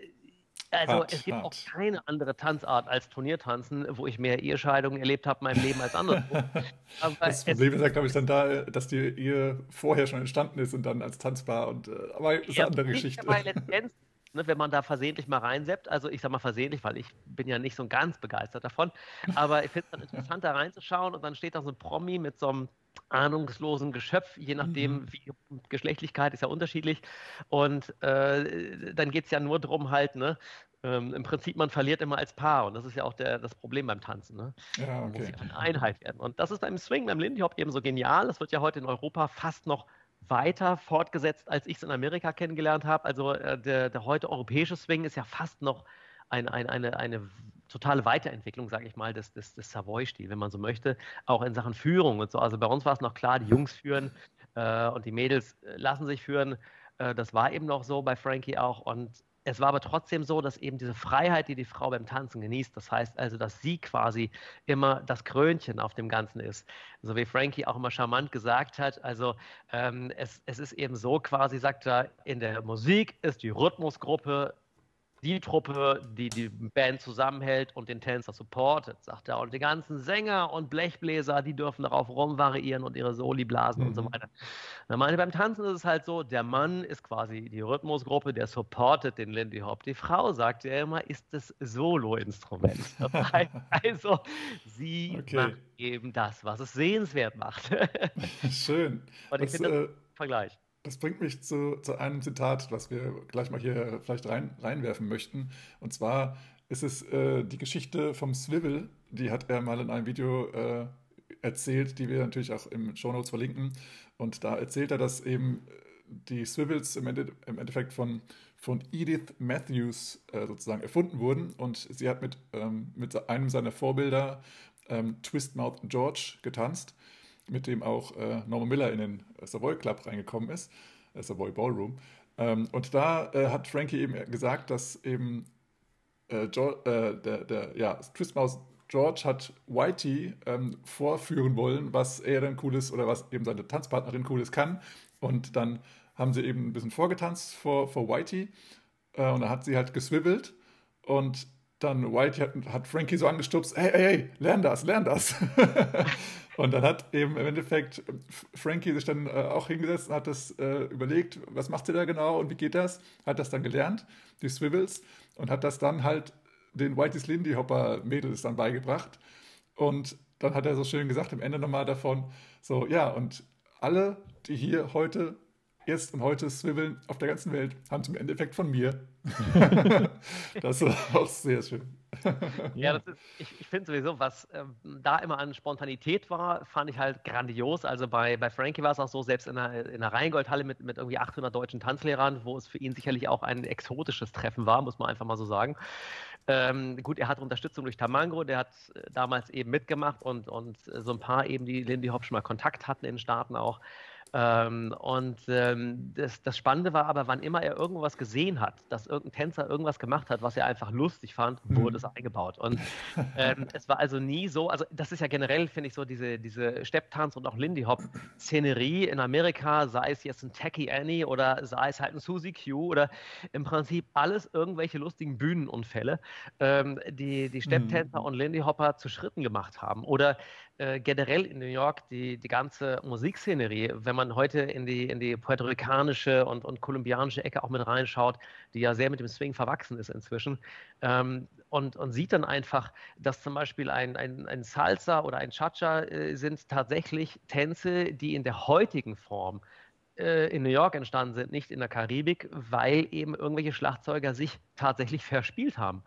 also hart, es gibt hart. auch keine andere Tanzart als Turniertanzen, wo ich mehr Ehescheidungen erlebt habe in meinem Leben als anderswo. das Problem ist ja, glaube ich, dann da, dass die Ehe vorher schon entstanden ist und dann als tanzbar und äh, aber das ist ja, eine andere Geschichte. Ne, wenn man da versehentlich mal reinseppt, also ich sag mal versehentlich, weil ich bin ja nicht so ganz begeistert davon, aber ich finde es dann interessant, da reinzuschauen und dann steht da so ein Promi mit so einem ahnungslosen Geschöpf, je nachdem, mhm. wie Geschlechtlichkeit ist ja unterschiedlich. Und äh, dann geht es ja nur darum, halt, ne, ähm, im Prinzip, man verliert immer als Paar und das ist ja auch der, das Problem beim Tanzen. Ne? Ja, okay. Muss ja eine Einheit werden. Und das ist beim Swing, beim Lindy Hop eben so genial. Das wird ja heute in Europa fast noch weiter fortgesetzt, als ich es in Amerika kennengelernt habe. Also äh, der, der heute europäische Swing ist ja fast noch ein, ein, eine, eine totale Weiterentwicklung, sage ich mal, des, des, des Savoy-Stil, wenn man so möchte, auch in Sachen Führung und so. Also bei uns war es noch klar, die Jungs führen äh, und die Mädels äh, lassen sich führen. Äh, das war eben noch so bei Frankie auch. Und es war aber trotzdem so, dass eben diese Freiheit, die die Frau beim Tanzen genießt, das heißt also, dass sie quasi immer das Krönchen auf dem Ganzen ist. So wie Frankie auch immer charmant gesagt hat, also ähm, es, es ist eben so quasi, sagt er, in der Musik ist die Rhythmusgruppe die Truppe, die die Band zusammenhält und den Tänzer supportet, sagt er. Und die ganzen Sänger und Blechbläser, die dürfen darauf rumvariieren und ihre Soli blasen mhm. und so mhm. weiter. Na, meine, beim Tanzen ist es halt so, der Mann ist quasi die Rhythmusgruppe, der supportet den Lindy Hop. Die Frau sagt ja immer, ist das Solo-Instrument. also, sie okay. macht eben das, was es sehenswert macht. Schön. Und ich finde äh, Vergleich. Das bringt mich zu, zu, einem Zitat, was wir gleich mal hier vielleicht rein, reinwerfen möchten. Und zwar ist es äh, die Geschichte vom Swivel. Die hat er mal in einem Video äh, erzählt, die wir natürlich auch im Show Notes verlinken. Und da erzählt er, dass eben die Swivels im, Ende, im Endeffekt von, von Edith Matthews äh, sozusagen erfunden wurden. Und sie hat mit, ähm, mit einem seiner Vorbilder, ähm, Twistmouth George, getanzt mit dem auch äh, Norman Miller in den Savoy Club reingekommen ist, äh, Savoy Ballroom. Ähm, und da äh, hat Frankie eben gesagt, dass eben äh, George, äh, der, der ja, Twistmaus George hat Whitey ähm, vorführen wollen, was er dann cooles oder was eben seine Tanzpartnerin cooles kann. Und dann haben sie eben ein bisschen vorgetanzt vor, vor Whitey äh, und dann hat sie halt geswibbelt und dann Whitey hat, hat Frankie so angestupst, hey, hey, hey, lern das, lern das. Und dann hat eben im Endeffekt Frankie sich dann äh, auch hingesetzt und hat das äh, überlegt, was macht ihr da genau und wie geht das? Hat das dann gelernt, die Swivels, und hat das dann halt den Whitey's Lindy Hopper Mädels dann beigebracht. Und dann hat er so schön gesagt, am Ende nochmal davon, so, ja, und alle, die hier heute, jetzt und heute swiveln auf der ganzen Welt, haben im Endeffekt von mir. das war auch sehr schön. ja, ist, ich, ich finde sowieso, was äh, da immer an Spontanität war, fand ich halt grandios. Also bei, bei Frankie war es auch so, selbst in der, in der Rheingoldhalle mit, mit irgendwie 800 deutschen Tanzlehrern, wo es für ihn sicherlich auch ein exotisches Treffen war, muss man einfach mal so sagen. Ähm, gut, er hat Unterstützung durch Tamango, der hat äh, damals eben mitgemacht und, und so ein paar eben, die Lindy Hop schon mal Kontakt hatten in den Staaten auch. Ähm, und ähm, das, das, Spannende war aber, wann immer er irgendwas gesehen hat, dass irgendein Tänzer irgendwas gemacht hat, was er einfach lustig fand, wurde mhm. es eingebaut. Und ähm, es war also nie so, also das ist ja generell, finde ich, so diese, diese Stepptanz und auch Lindy Hop-Szenerie in Amerika, sei es jetzt ein Tacky Annie oder sei es halt ein Susie Q oder im Prinzip alles irgendwelche lustigen Bühnenunfälle, ähm, die die Stepptänzer mhm. und Lindy Hopper zu Schritten gemacht haben. Oder äh, generell in New York die, die ganze Musikszenerie, wenn man heute in die, in die puerto-ricanische und, und kolumbianische Ecke auch mit reinschaut, die ja sehr mit dem Swing verwachsen ist inzwischen, ähm, und, und sieht dann einfach, dass zum Beispiel ein, ein, ein Salsa oder ein Cha-Cha äh, sind tatsächlich Tänze, die in der heutigen Form äh, in New York entstanden sind, nicht in der Karibik, weil eben irgendwelche Schlagzeuger sich tatsächlich verspielt haben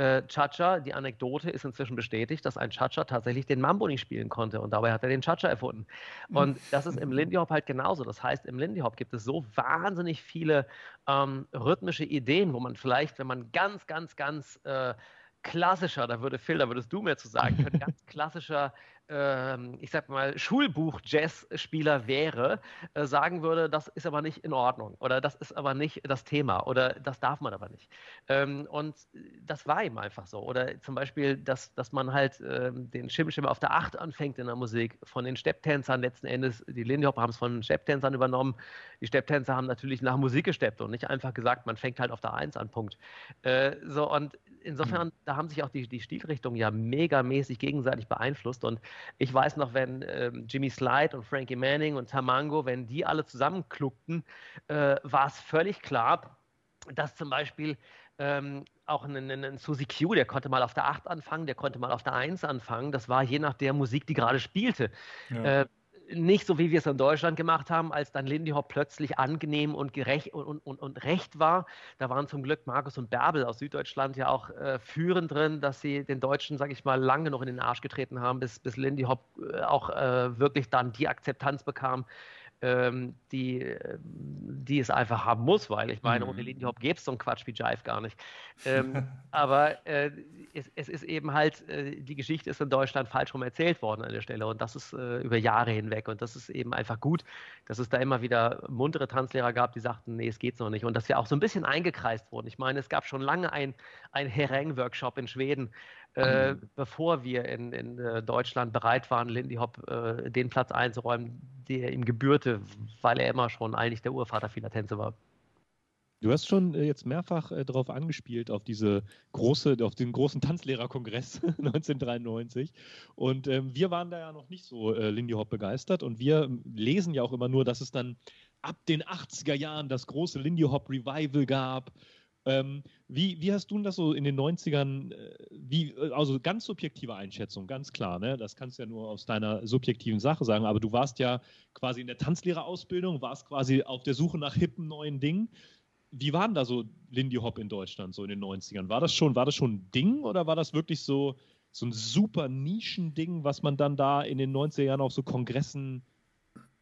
äh, Chacha, die Anekdote ist inzwischen bestätigt, dass ein Chacha tatsächlich den Mambo nicht spielen konnte und dabei hat er den Chacha erfunden. Und das ist im Lindy Hop halt genauso. Das heißt, im Lindy Hop gibt es so wahnsinnig viele ähm, rhythmische Ideen, wo man vielleicht, wenn man ganz, ganz, ganz äh, klassischer, da würde Phil, da würdest du mir zu sagen können, ganz klassischer ähm, ich sag mal, Schulbuch-Jazz-Spieler wäre, äh, sagen würde, das ist aber nicht in Ordnung oder das ist aber nicht das Thema oder das darf man aber nicht. Ähm, und das war ihm einfach so. Oder zum Beispiel, dass, dass man halt ähm, den Schimmelschimmer auf der Acht anfängt in der Musik von den Stepptänzern letzten Endes. Die Lindy Hop haben es von den Stepptänzern übernommen. Die Stepptänzer haben natürlich nach Musik gesteppt und nicht einfach gesagt, man fängt halt auf der Eins an, Punkt. Äh, so, und insofern, mhm. da haben sich auch die, die Stilrichtungen ja megamäßig gegenseitig beeinflusst und ich weiß noch, wenn ähm, Jimmy Slide und Frankie Manning und Tamango, wenn die alle zusammenkluckten, äh, war es völlig klar, dass zum Beispiel ähm, auch ein, ein, ein Suzy Q, der konnte mal auf der 8 anfangen, der konnte mal auf der 1 anfangen. Das war je nach der Musik, die gerade spielte. Ja. Äh, nicht so, wie wir es in Deutschland gemacht haben, als dann Lindy Hop plötzlich angenehm und gerecht und, und, und recht war. Da waren zum Glück Markus und Bärbel aus Süddeutschland ja auch äh, führend drin, dass sie den Deutschen, sage ich mal, lange noch in den Arsch getreten haben, bis, bis Lindy Hop äh, auch äh, wirklich dann die Akzeptanz bekam, ähm, die, die es einfach haben muss, weil ich meine, mhm. ohne Lindy Hop gäbe es so einen Quatsch wie Jive gar nicht. Ähm, aber äh, es, es, ist eben halt, äh, die Geschichte ist in Deutschland falsch rum erzählt worden an der Stelle und das ist äh, über Jahre hinweg und das ist eben einfach gut, dass es da immer wieder muntere Tanzlehrer gab, die sagten, nee, es geht noch nicht und dass wir auch so ein bisschen eingekreist wurden. Ich meine, es gab schon lange ein, ein Hereng-Workshop in Schweden, äh, mhm. bevor wir in, in äh, Deutschland bereit waren, Lindy Hop äh, den Platz einzuräumen, der ihm gebührte, weil er immer schon eigentlich der Urvater vieler Tänze war. Du hast schon äh, jetzt mehrfach äh, darauf angespielt, auf diese große, auf den großen Tanzlehrerkongress 1993. Und ähm, wir waren da ja noch nicht so äh, Lindy Hop begeistert. Und wir ähm, lesen ja auch immer nur, dass es dann ab den 80er Jahren das große Lindy Hop Revival gab ähm, wie, wie hast du das so in den 90ern, äh, wie, äh, also ganz subjektive Einschätzung, ganz klar, ne? Das kannst du ja nur aus deiner subjektiven Sache sagen, aber du warst ja quasi in der Tanzlehrerausbildung, warst quasi auf der Suche nach hippen neuen Dingen. Wie war denn da so Lindy Hop in Deutschland so in den 90ern? War das schon, war das schon ein Ding oder war das wirklich so, so ein super Nischending, was man dann da in den 90er Jahren auf so Kongressen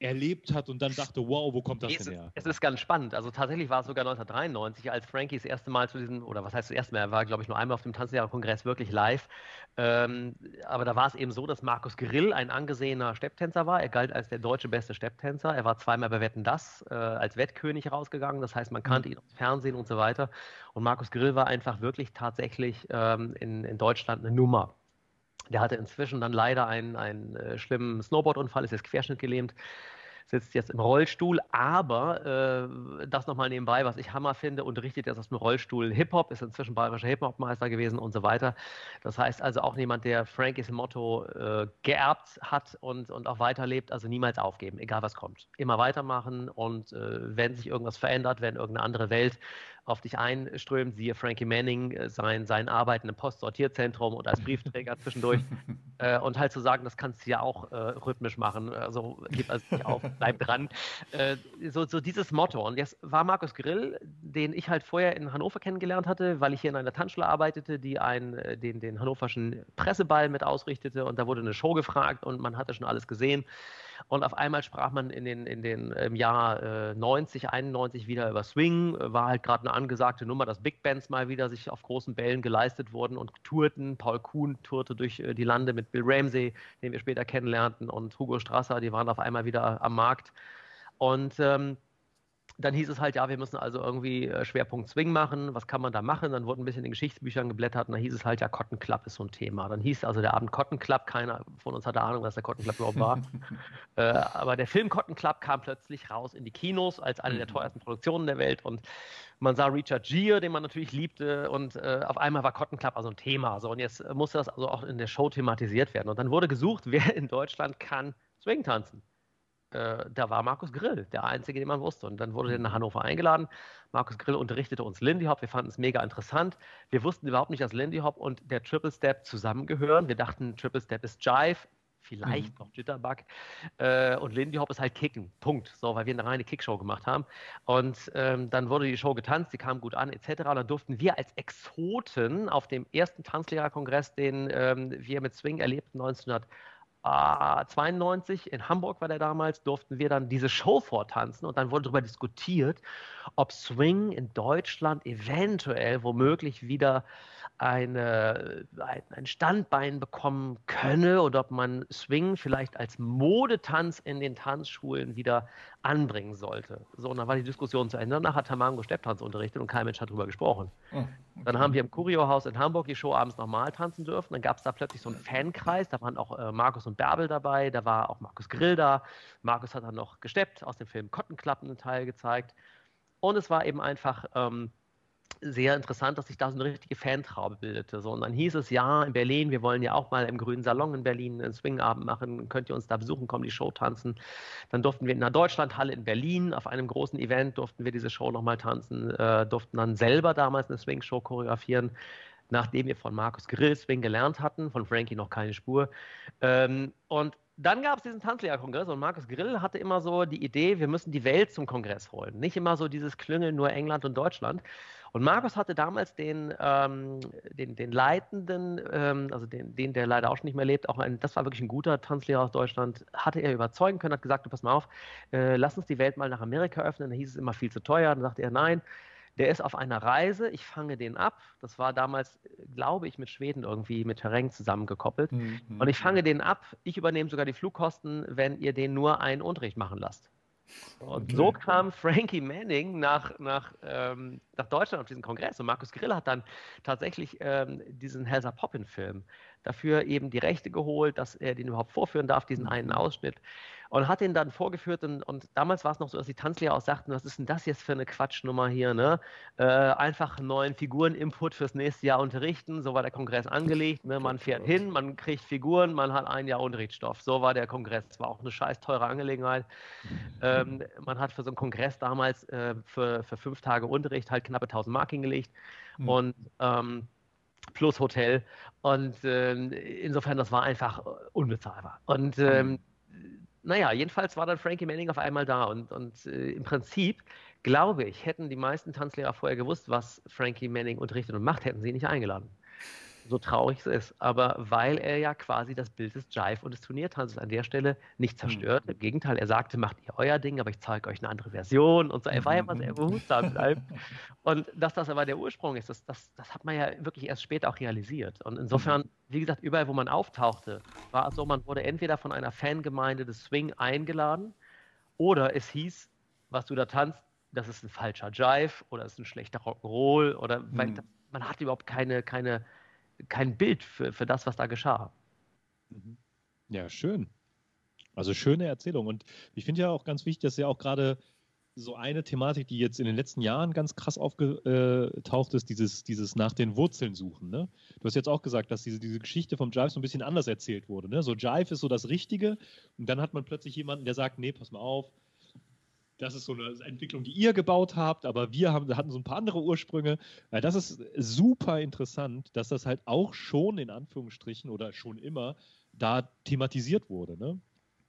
erlebt hat und dann dachte, wow, wo kommt das es denn her? Es ist ganz spannend. Also tatsächlich war es sogar 1993, als Frankie das erste Mal zu diesem, oder was heißt das erste Mal, er war, glaube ich, nur einmal auf dem Tanzlehrerkongress wirklich live. Ähm, aber da war es eben so, dass Markus Grill ein angesehener Stepptänzer war. Er galt als der deutsche beste Stepptänzer. Er war zweimal bei Wetten Das äh, als Wettkönig rausgegangen. Das heißt, man kannte mhm. ihn aus Fernsehen und so weiter. Und Markus Grill war einfach wirklich tatsächlich ähm, in, in Deutschland eine Nummer. Der hatte inzwischen dann leider einen, einen äh, schlimmen Snowboardunfall, ist jetzt querschnittgelähmt, sitzt jetzt im Rollstuhl, aber äh, das nochmal nebenbei, was ich Hammer finde, unterrichtet jetzt aus dem Rollstuhl Hip-Hop, ist inzwischen bayerischer Hip-Hop-Meister gewesen und so weiter. Das heißt also auch jemand, der Frankies Motto äh, geerbt hat und, und auch weiterlebt, also niemals aufgeben, egal was kommt. Immer weitermachen und äh, wenn sich irgendwas verändert, wenn irgendeine andere Welt auf dich einströmt, siehe Frankie Manning, äh, sein, sein Arbeiten im Postsortierzentrum und als Briefträger zwischendurch. äh, und halt zu sagen, das kannst du ja auch äh, rhythmisch machen, also gib also nicht auf, bleib dran. Äh, so, so dieses Motto. Und jetzt war Markus Grill, den ich halt vorher in Hannover kennengelernt hatte, weil ich hier in einer Tanzschule arbeitete, die einen, äh, den, den hannoverschen Presseball mit ausrichtete und da wurde eine Show gefragt und man hatte schon alles gesehen. Und auf einmal sprach man in den, in den, im Jahr äh, 90, 91 wieder über Swing. War halt gerade eine angesagte Nummer, dass Big Bands mal wieder sich auf großen Bällen geleistet wurden und tourten. Paul Kuhn tourte durch äh, die Lande mit Bill Ramsey, den wir später kennenlernten, und Hugo Strasser, die waren auf einmal wieder am Markt. Und ähm, dann hieß es halt, ja, wir müssen also irgendwie äh, Schwerpunkt Swing machen. Was kann man da machen? Dann wurden ein bisschen in den Geschichtsbüchern geblättert und dann hieß es halt, ja, Cotton Club ist so ein Thema. Dann hieß also der Abend Cotton Club. Keiner von uns hatte Ahnung, was der Cotton Club überhaupt war. äh, aber der Film Cotton Club kam plötzlich raus in die Kinos als eine der mhm. teuersten Produktionen der Welt und man sah Richard Gere, den man natürlich liebte und äh, auf einmal war Cotton Club also ein Thema. So, und jetzt musste das also auch in der Show thematisiert werden. Und dann wurde gesucht, wer in Deutschland kann Swing tanzen äh, da war Markus Grill, der Einzige, den man wusste. Und dann wurde er nach Hannover eingeladen. Markus Grill unterrichtete uns Lindy Hop. Wir fanden es mega interessant. Wir wussten überhaupt nicht, dass Lindy Hop und der Triple Step zusammengehören. Wir dachten, Triple Step ist Jive, vielleicht mhm. noch Jitterbug. Äh, und Lindy Hop ist halt Kicken. Punkt. So, weil wir eine reine Kickshow gemacht haben. Und ähm, dann wurde die Show getanzt, die kam gut an, etc. Und dann durften wir als Exoten auf dem ersten Tanzlehrerkongress, den ähm, wir mit Swing erlebten, 1900 92 in Hamburg war der damals, durften wir dann diese Show vortanzen und dann wurde darüber diskutiert, ob Swing in Deutschland eventuell womöglich wieder eine, ein, ein Standbein bekommen könne oder ob man Swing vielleicht als Modetanz in den Tanzschulen wieder anbringen sollte. So, und dann war die Diskussion zu Ende. Danach hat Tamango Stepptanz unterrichtet und kein Mensch hat darüber gesprochen. Oh, okay. Dann haben wir im Curio-Haus in Hamburg die Show abends nochmal tanzen dürfen. Dann gab es da plötzlich so einen Fankreis. Da waren auch äh, Markus und Bärbel dabei. Da war auch Markus Grill da. Markus hat dann noch gesteppt, aus dem Film Kottenklappen einen Teil gezeigt. Und es war eben einfach ähm, sehr interessant, dass sich da so eine richtige Fantraube bildete. So, und dann hieß es, ja, in Berlin, wir wollen ja auch mal im Grünen Salon in Berlin einen Swingabend machen, könnt ihr uns da besuchen, kommen die Show tanzen. Dann durften wir in der Deutschlandhalle in Berlin auf einem großen Event, durften wir diese Show nochmal tanzen, äh, durften dann selber damals eine Swing-Show choreografieren, nachdem wir von Markus Grill Swing gelernt hatten, von Frankie noch keine Spur. Ähm, und dann gab es diesen Tanzlehrerkongress und Markus Grill hatte immer so die Idee, wir müssen die Welt zum Kongress holen. Nicht immer so dieses Klüngeln nur England und Deutschland. Und Markus hatte damals den, ähm, den, den Leitenden, ähm, also den, den, der leider auch schon nicht mehr lebt, auch ein, das war wirklich ein guter Tanzlehrer aus Deutschland, hatte er überzeugen können, hat gesagt, du pass mal auf, äh, lass uns die Welt mal nach Amerika öffnen. Da hieß es immer viel zu teuer. Dann sagte er, nein, der ist auf einer Reise, ich fange den ab. Das war damals, glaube ich, mit Schweden irgendwie mit Terrain zusammengekoppelt. Mhm. Und ich fange den ab. Ich übernehme sogar die Flugkosten, wenn ihr den nur einen Unterricht machen lasst. Und okay. so kam Frankie Manning nach, nach, ähm, nach Deutschland auf diesen Kongress. Und Markus Grill hat dann tatsächlich ähm, diesen Helsa Poppin-Film dafür eben die Rechte geholt, dass er den überhaupt vorführen darf, diesen einen mhm. Ausschnitt und hat ihn dann vorgeführt und, und damals war es noch so, dass die Tanzlehrer auch sagten, was ist denn das jetzt für eine Quatschnummer hier, ne? Äh, einfach neuen Figuren-Input fürs nächste Jahr unterrichten, so war der Kongress angelegt, ne? man fährt hin, man kriegt Figuren, man hat ein Jahr Unterrichtsstoff, so war der Kongress, war auch eine scheiß teure Angelegenheit. Ähm, man hat für so einen Kongress damals äh, für, für fünf Tage Unterricht halt knappe 1000 Mark hingelegt mhm. und ähm, plus Hotel. Und äh, insofern, das war einfach unbezahlbar. Und ähm, naja, jedenfalls war dann Frankie Manning auf einmal da und, und äh, im Prinzip, glaube ich, hätten die meisten Tanzlehrer vorher gewusst, was Frankie Manning unterrichtet und macht, hätten sie ihn nicht eingeladen so traurig es ist. Aber weil er ja quasi das Bild des Jive und des Turniertanzes an der Stelle nicht hm. zerstört. Mhm. Im Gegenteil, er sagte, macht ihr euer Ding, aber ich zeige euch eine andere Version und so. Er war ja mal sehr behutsam. und dass das aber der Ursprung ist, das, das, das hat man ja wirklich erst später auch realisiert. Und insofern, mhm. wie gesagt, überall, wo man auftauchte, war es so, man wurde entweder von einer Fangemeinde des Swing eingeladen oder es hieß, was du da tanzt, das ist ein falscher Jive oder das ist ein schlechter Rock'n'Roll oder mhm. das, man hat überhaupt keine, keine kein Bild für, für das, was da geschah. Mhm. Ja, schön. Also schöne Erzählung. Und ich finde ja auch ganz wichtig, dass ja auch gerade so eine Thematik, die jetzt in den letzten Jahren ganz krass aufgetaucht ist, dieses, dieses nach den Wurzeln suchen. Ne? Du hast jetzt auch gesagt, dass diese, diese Geschichte vom Jive so ein bisschen anders erzählt wurde. Ne? So Jive ist so das Richtige und dann hat man plötzlich jemanden, der sagt, nee, pass mal auf, das ist so eine Entwicklung, die ihr gebaut habt, aber wir haben, hatten so ein paar andere Ursprünge. Das ist super interessant, dass das halt auch schon in Anführungsstrichen oder schon immer da thematisiert wurde. Ne?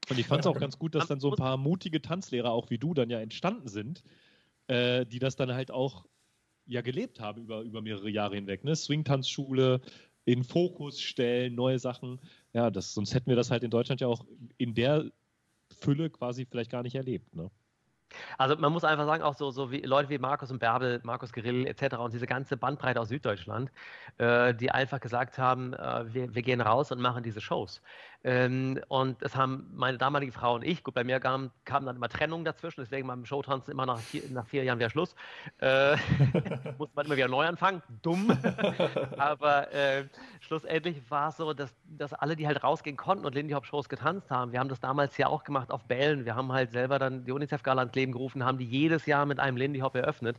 Und ich fand es auch ganz gut, dass dann so ein paar mutige Tanzlehrer, auch wie du, dann ja entstanden sind, äh, die das dann halt auch ja gelebt haben über, über mehrere Jahre hinweg. Ne? Swing-Tanzschule, in Fokus stellen, neue Sachen. Ja, das, sonst hätten wir das halt in Deutschland ja auch in der Fülle quasi vielleicht gar nicht erlebt. Ne? Also man muss einfach sagen, auch so, so wie Leute wie Markus und Bärbel, Markus Grill etc. und diese ganze Bandbreite aus Süddeutschland, äh, die einfach gesagt haben, äh, wir, wir, gehen raus und machen diese Shows. Ähm, und das haben meine damalige Frau und ich, gut, bei mir kam, kam dann immer Trennung dazwischen, deswegen beim Showtanzen immer nach vier, nach vier Jahren wieder Schluss. Äh, muss man immer wieder neu anfangen, dumm. Aber äh, schlussendlich war es so, dass, dass alle, die halt rausgehen konnten und Lindy Hop Shows getanzt haben, wir haben das damals ja auch gemacht auf Bällen. Wir haben halt selber dann die UNICEF-Gala ins Leben gerufen, haben die jedes Jahr mit einem Lindy Hop eröffnet,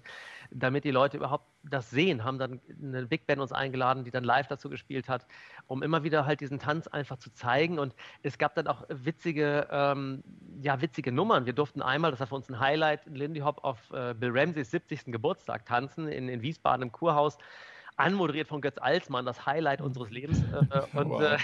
damit die Leute überhaupt das sehen, haben dann eine Big Band uns eingeladen, die dann live dazu gespielt hat, um immer wieder halt diesen Tanz einfach zu zeigen. Und es gab dann auch witzige, ähm, ja, witzige Nummern. Wir durften einmal, das war für uns ein Highlight, Lindy Hop auf äh, Bill Ramseys 70. Geburtstag tanzen in, in Wiesbaden im Kurhaus anmoderiert von Götz Alsmann, das Highlight unseres Lebens. Äh, und, wow. äh,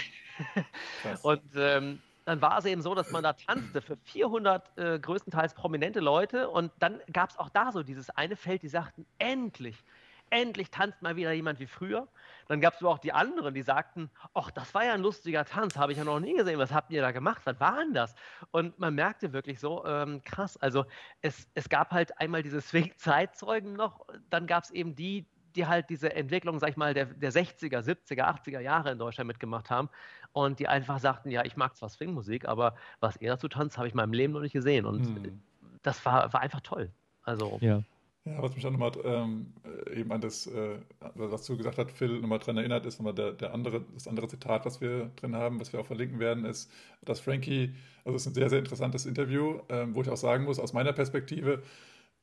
und ähm, dann war es eben so, dass man da tanzte für 400 äh, größtenteils prominente Leute und dann gab es auch da so dieses eine Feld, die sagten, endlich, endlich tanzt mal wieder jemand wie früher. Dann gab es aber auch die anderen, die sagten, ach, das war ja ein lustiger Tanz, habe ich ja noch nie gesehen, was habt ihr da gemacht, was war denn das? Und man merkte wirklich so, ähm, krass, also es, es gab halt einmal diese Swing-Zeitzeugen noch, dann gab es eben die, die halt diese Entwicklung, sag ich mal, der, der 60er, 70er, 80er Jahre in Deutschland mitgemacht haben und die einfach sagten, ja, ich mag zwar Swing-Musik, aber was er dazu tanzt, habe ich in meinem Leben noch nicht gesehen und hm. das war, war einfach toll. Also ja. Ja, was mich auch nochmal ähm, eben an das, äh, was du gesagt hast, Phil, nochmal dran erinnert, ist nochmal der, der andere, das andere Zitat, was wir drin haben, was wir auch verlinken werden, ist, dass Frankie, also es ist ein sehr, sehr interessantes Interview, ähm, wo ich auch sagen muss, aus meiner Perspektive,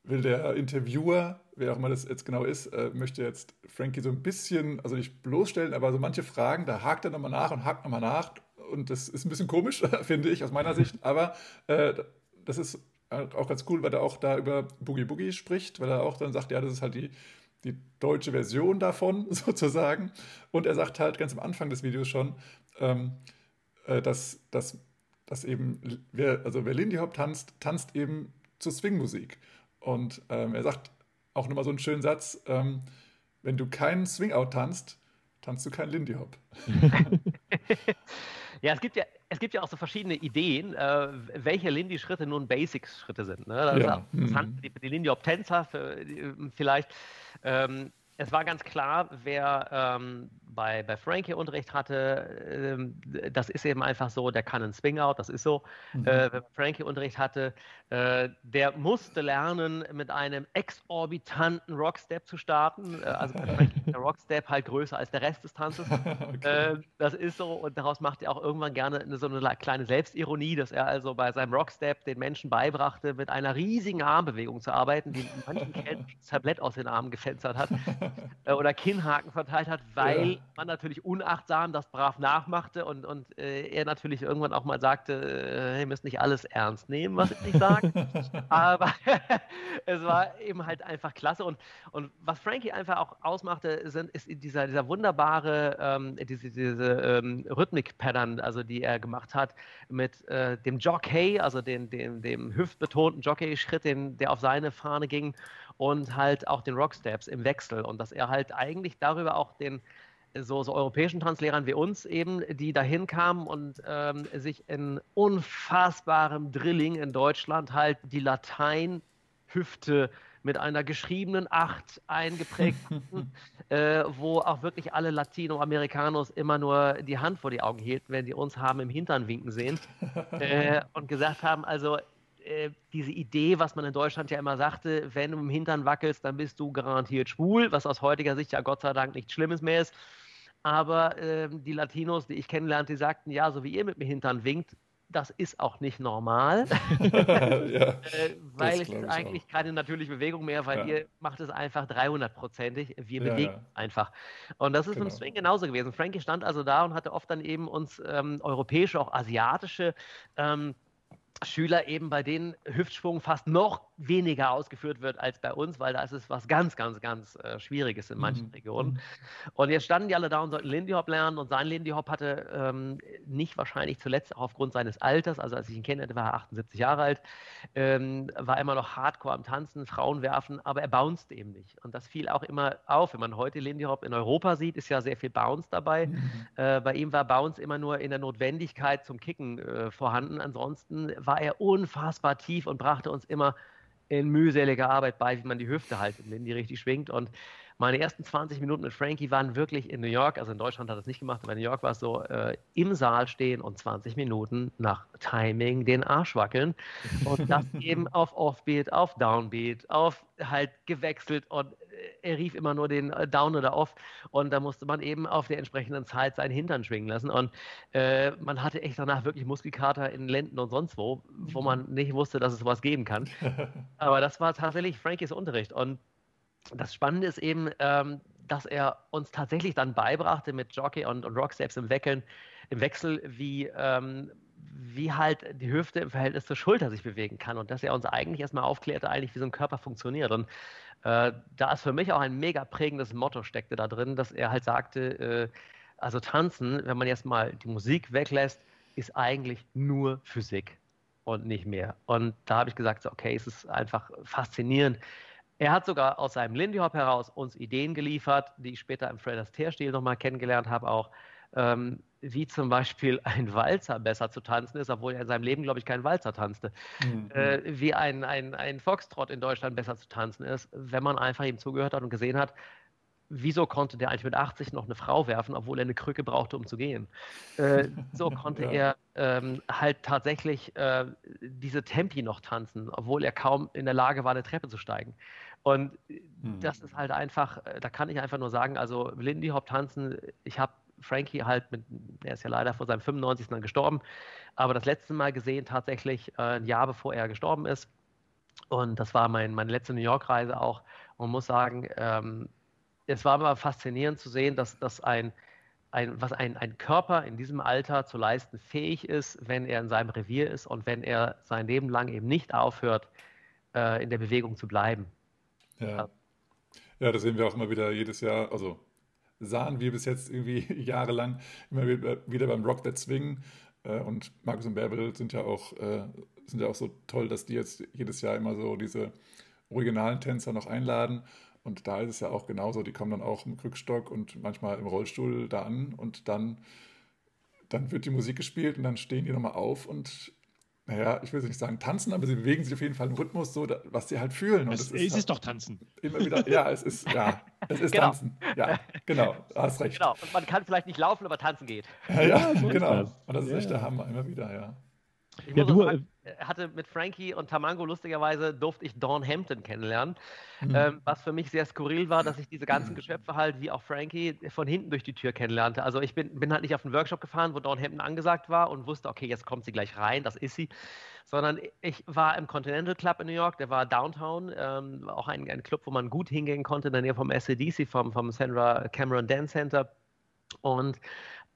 will der Interviewer, wer auch immer das jetzt genau ist, äh, möchte jetzt Frankie so ein bisschen, also nicht bloßstellen, aber so manche Fragen, da hakt er nochmal nach und hakt nochmal nach. Und das ist ein bisschen komisch, finde ich, aus meiner Sicht. Aber äh, das ist auch ganz cool, weil er auch da über Boogie Boogie spricht, weil er auch dann sagt, ja, das ist halt die, die deutsche Version davon, sozusagen. Und er sagt halt ganz am Anfang des Videos schon, ähm, äh, dass, dass, dass eben, wer, also wer Lindy Hop tanzt, tanzt eben zur Swing-Musik. Und ähm, er sagt auch nochmal so einen schönen Satz: ähm, Wenn du keinen Swing-Out tanzt, tanzt du keinen Lindy Hop. ja, es gibt ja, es gibt ja auch so verschiedene Ideen, äh, welche Lindy-Schritte nun Basics-Schritte sind. Ne? Das ja. ist mhm. die, die Lindy Hop-Tänzer vielleicht. Ähm, es war ganz klar, wer ähm, bei, bei Frankie Unterricht hatte, ähm, das ist eben einfach so, der kann einen Swing-Out, das ist so. Mhm. Äh, wenn Frankie Unterricht hatte, äh, der musste lernen, mit einem exorbitanten Rockstep zu starten. Äh, also bei Frankie der Rockstep halt größer als der Rest des Tanzes. okay. Ähm, das ist so und daraus macht er auch irgendwann gerne eine, so eine kleine Selbstironie, dass er also bei seinem Rockstep den Menschen beibrachte, mit einer riesigen Armbewegung zu arbeiten, die manchen das Tablett aus den Armen gefenstert hat äh, oder Kinnhaken verteilt hat, weil ja man natürlich unachtsam das brav nachmachte und, und äh, er natürlich irgendwann auch mal sagte, äh, ihr müsst nicht alles ernst nehmen, was ich nicht sage. Aber es war eben halt einfach klasse. Und, und was Frankie einfach auch ausmachte, sind, ist dieser, dieser wunderbare, ähm, diese, diese ähm, Rhythmik-Pattern, also die er gemacht hat mit äh, dem Jockey, also den, dem, dem hüftbetonten Jockey-Schritt, der auf seine Fahne ging und halt auch den Rocksteps im Wechsel und dass er halt eigentlich darüber auch den so, so europäischen Tanzlehrern wie uns eben, die dahin kamen und ähm, sich in unfassbarem Drilling in Deutschland halt die Latein-Hüfte mit einer geschriebenen Acht eingeprägt, äh, wo auch wirklich alle Latinoamericanos immer nur die Hand vor die Augen hielten, wenn die uns haben im Hintern winken sehen äh, und gesagt haben, also äh, diese Idee, was man in Deutschland ja immer sagte, wenn du im Hintern wackelst, dann bist du garantiert schwul, was aus heutiger Sicht ja Gott sei Dank nichts Schlimmes mehr ist. Aber äh, die Latinos, die ich kennenlernte, die sagten, ja, so wie ihr mit mir Hintern winkt, das ist auch nicht normal, ja, äh, weil es ist eigentlich auch. keine natürliche Bewegung mehr, weil ja. ihr macht es einfach 300-prozentig, wir bewegen ja, einfach. Und das ist genau. im Swing genauso gewesen. Frankie stand also da und hatte oft dann eben uns ähm, europäische, auch asiatische ähm, Schüler eben bei denen Hüftschwung fast noch weniger ausgeführt wird als bei uns, weil da ist es was ganz, ganz, ganz äh, Schwieriges in manchen mhm. Regionen. Mhm. Und jetzt standen die alle da und sollten Lindy Hop lernen und sein Lindy Hop hatte ähm, nicht wahrscheinlich zuletzt auch aufgrund seines Alters, also als ich ihn kennenlernte, war er 78 Jahre alt, ähm, war immer noch hardcore am Tanzen, Frauen werfen, aber er bounced eben nicht. Und das fiel auch immer auf. Wenn man heute Lindy Hop in Europa sieht, ist ja sehr viel Bounce dabei. Mhm. Äh, bei ihm war Bounce immer nur in der Notwendigkeit zum Kicken äh, vorhanden. Ansonsten war er unfassbar tief und brachte uns immer in mühseliger Arbeit bei, wie man die Hüfte halt im Lindy richtig schwingt. Und meine ersten 20 Minuten mit Frankie waren wirklich in New York, also in Deutschland hat er es nicht gemacht, aber in New York war es so, äh, im Saal stehen und 20 Minuten nach Timing den Arsch wackeln und das eben auf Offbeat, auf Downbeat, auf halt gewechselt und er rief immer nur den äh, Down oder Off und da musste man eben auf der entsprechenden Zeit seinen Hintern schwingen lassen und äh, man hatte echt danach wirklich Muskelkater in Lenden und sonst wo, wo man nicht wusste, dass es sowas geben kann. Aber das war tatsächlich Frankies Unterricht und das Spannende ist eben, ähm, dass er uns tatsächlich dann beibrachte mit Jockey und, und Rocksteps im Weckeln, im Wechsel, wie, ähm, wie halt die Hüfte im Verhältnis zur Schulter sich bewegen kann und dass er uns eigentlich erstmal aufklärte, eigentlich wie so ein Körper funktioniert. Und äh, da ist für mich auch ein mega prägendes Motto steckte da drin, dass er halt sagte, äh, also tanzen, wenn man jetzt mal die Musik weglässt, ist eigentlich nur Physik und nicht mehr. Und da habe ich gesagt, okay, es ist einfach faszinierend, er hat sogar aus seinem Lindy Hop heraus uns Ideen geliefert, die ich später im Fred Astaire-Stil nochmal kennengelernt habe, auch ähm, wie zum Beispiel ein Walzer besser zu tanzen ist, obwohl er in seinem Leben, glaube ich, keinen Walzer tanzte. Mhm. Äh, wie ein, ein, ein Foxtrot in Deutschland besser zu tanzen ist, wenn man einfach ihm zugehört hat und gesehen hat, wieso konnte der eigentlich mit 80 noch eine Frau werfen, obwohl er eine Krücke brauchte, um zu gehen? Äh, so konnte ja. er ähm, halt tatsächlich äh, diese Tempi noch tanzen, obwohl er kaum in der Lage war, eine Treppe zu steigen. Und hm. das ist halt einfach, äh, da kann ich einfach nur sagen, also Lindy Hop tanzen, ich habe Frankie halt mit, er ist ja leider vor seinem 95. dann gestorben, aber das letzte Mal gesehen tatsächlich äh, ein Jahr bevor er gestorben ist. Und das war mein, meine letzte New York-Reise auch. Und muss sagen, ähm, es war aber faszinierend zu sehen, dass, dass ein, ein, was ein, ein Körper in diesem Alter zu leisten fähig ist, wenn er in seinem Revier ist und wenn er sein Leben lang eben nicht aufhört, äh, in der Bewegung zu bleiben. Ja. ja, das sehen wir auch immer wieder jedes Jahr. Also sahen wir bis jetzt irgendwie jahrelang immer wieder beim Rock That Swing. Äh, und Markus und Bärbel sind ja auch, äh, sind ja auch so toll, dass die jetzt jedes Jahr immer so diese originalen Tänzer noch einladen. Und da ist es ja auch genauso, die kommen dann auch im Krückstock und manchmal im Rollstuhl da an und dann, dann wird die Musik gespielt und dann stehen die nochmal auf und naja, ich will nicht sagen tanzen, aber sie bewegen sich auf jeden Fall im Rhythmus so, was sie halt fühlen. Und es, es ist, halt doch tanzen. Immer wieder, ja, es ist, ja, es ist genau. tanzen. Ja, genau, hast recht. Genau, und man kann vielleicht nicht laufen, aber tanzen geht. Ja, ja genau. Und das ist echt der Hammer, immer wieder, ja. Ich ja, du, sagen, äh, hatte mit Frankie und Tamango lustigerweise durfte ich Dawn Hampton kennenlernen, mhm. ähm, was für mich sehr skurril war, dass ich diese ganzen Geschöpfe halt wie auch Frankie von hinten durch die Tür kennenlernte. Also ich bin, bin halt nicht auf einen Workshop gefahren, wo Dawn Hampton angesagt war und wusste, okay, jetzt kommt sie gleich rein, das ist sie, sondern ich war im Continental Club in New York, der war Downtown, ähm, auch ein, ein Club, wo man gut hingehen konnte, in der Nähe vom SADC, vom, vom Sandra Cameron Dance Center. Und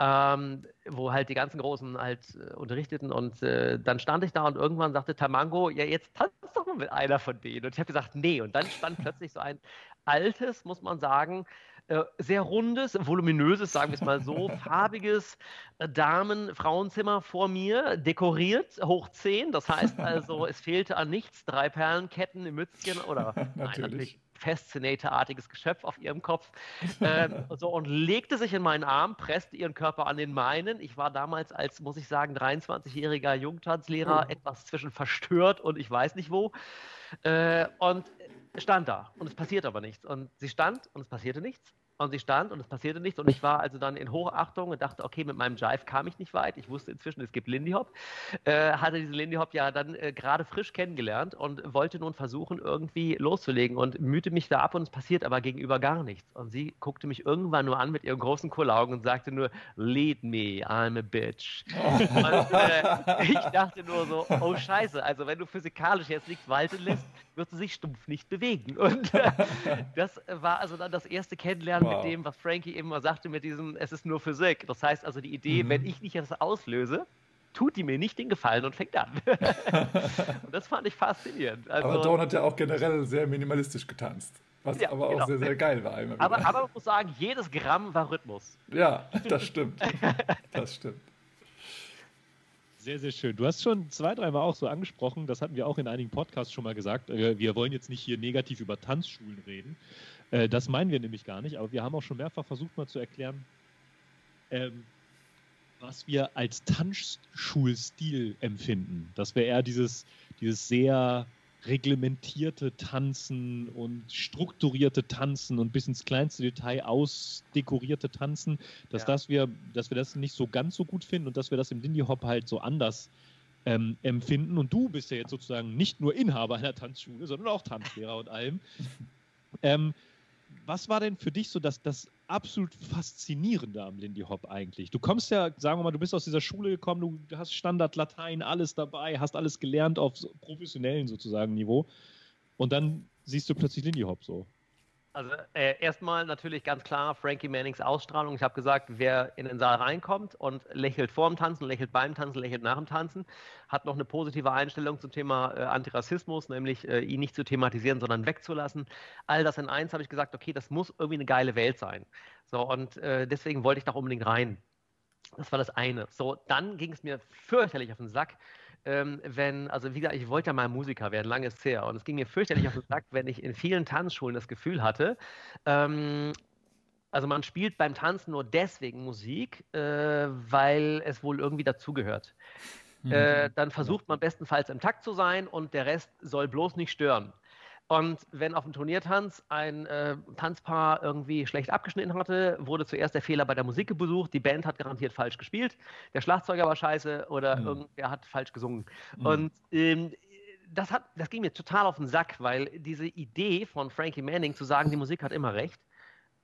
ähm, wo halt die ganzen Großen halt äh, unterrichteten und äh, dann stand ich da und irgendwann sagte Tamango, ja jetzt tanzt doch mal mit einer von denen. Und ich habe gesagt, nee. Und dann stand plötzlich so ein altes, muss man sagen, äh, sehr rundes, voluminöses, sagen wir es mal so, farbiges äh, Damen-Frauenzimmer vor mir, dekoriert, hoch 10. Das heißt also, es fehlte an nichts, drei Perlenketten im Mützchen oder natürlich. Nein, natürlich Fascinator-artiges Geschöpf auf ihrem Kopf ähm, so, und legte sich in meinen Arm, presste ihren Körper an den meinen. Ich war damals als, muss ich sagen, 23-jähriger Jungtanzlehrer oh. etwas zwischen verstört und ich weiß nicht wo. Äh, und stand da und es passierte aber nichts. Und sie stand und es passierte nichts. Und sie stand und es passierte nichts. Und ich war also dann in Hochachtung und dachte, okay, mit meinem Jive kam ich nicht weit. Ich wusste inzwischen, es gibt Lindy Hop. Äh, hatte diesen Lindy Hop ja dann äh, gerade frisch kennengelernt und wollte nun versuchen, irgendwie loszulegen und mühte mich da ab und es passiert aber gegenüber gar nichts. Und sie guckte mich irgendwann nur an mit ihren großen Kohlaugen und sagte nur, lead me, I'm a bitch. und äh, ich dachte nur so, oh Scheiße, also wenn du physikalisch jetzt nichts walten lässt, wird sie sich stumpf nicht bewegen. Und äh, das war also dann das erste Kennenlernen wow. mit dem, was Frankie eben mal sagte, mit diesem, es ist nur Physik. Das heißt also die Idee, mhm. wenn ich nicht das auslöse, tut die mir nicht den Gefallen und fängt an. und das fand ich faszinierend. Also, aber Dawn hat ja auch generell sehr minimalistisch getanzt. Was ja, aber genau. auch sehr, sehr geil war. Aber, aber man muss sagen, jedes Gramm war Rhythmus. Ja, das stimmt. das stimmt. Sehr, sehr schön. Du hast schon zwei, dreimal auch so angesprochen, das hatten wir auch in einigen Podcasts schon mal gesagt. Äh, wir wollen jetzt nicht hier negativ über Tanzschulen reden. Äh, das meinen wir nämlich gar nicht, aber wir haben auch schon mehrfach versucht, mal zu erklären, ähm, was wir als Tanzschulstil empfinden. Dass wir eher dieses, dieses sehr reglementierte Tanzen und strukturierte Tanzen und bis ins kleinste Detail ausdekorierte Tanzen, dass, ja. das wir, dass wir das nicht so ganz so gut finden und dass wir das im Lindy Hop halt so anders ähm, empfinden. Und du bist ja jetzt sozusagen nicht nur Inhaber einer Tanzschule, sondern auch Tanzlehrer und allem. Ähm, was war denn für dich so das, das absolut Faszinierende am Lindy Hop eigentlich? Du kommst ja, sagen wir mal, du bist aus dieser Schule gekommen, du hast Standard Latein, alles dabei, hast alles gelernt auf professionellen sozusagen Niveau. Und dann siehst du plötzlich Lindy Hop so. Also äh, erstmal natürlich ganz klar Frankie Mannings Ausstrahlung. Ich habe gesagt, wer in den Saal reinkommt und lächelt vor dem Tanzen, lächelt beim Tanzen, lächelt nach dem Tanzen, hat noch eine positive Einstellung zum Thema äh, Antirassismus, nämlich äh, ihn nicht zu thematisieren, sondern wegzulassen. All das in eins habe ich gesagt, okay, das muss irgendwie eine geile Welt sein. So und äh, deswegen wollte ich da unbedingt rein. Das war das eine. So, dann ging es mir fürchterlich auf den Sack, ähm, wenn, also wie gesagt, ich wollte ja mal Musiker werden, lange ist her. Und es ging mir fürchterlich auf den Sack, wenn ich in vielen Tanzschulen das Gefühl hatte, ähm, also man spielt beim Tanzen nur deswegen Musik, äh, weil es wohl irgendwie dazugehört. Mhm. Äh, dann versucht man bestenfalls im Takt zu sein und der Rest soll bloß nicht stören. Und wenn auf dem Turniertanz ein äh, Tanzpaar irgendwie schlecht abgeschnitten hatte, wurde zuerst der Fehler bei der Musik besucht. Die Band hat garantiert falsch gespielt, der Schlagzeuger war scheiße oder mhm. irgendwer hat falsch gesungen. Mhm. Und ähm, das, hat, das ging mir total auf den Sack, weil diese Idee von Frankie Manning zu sagen, die Musik hat immer recht,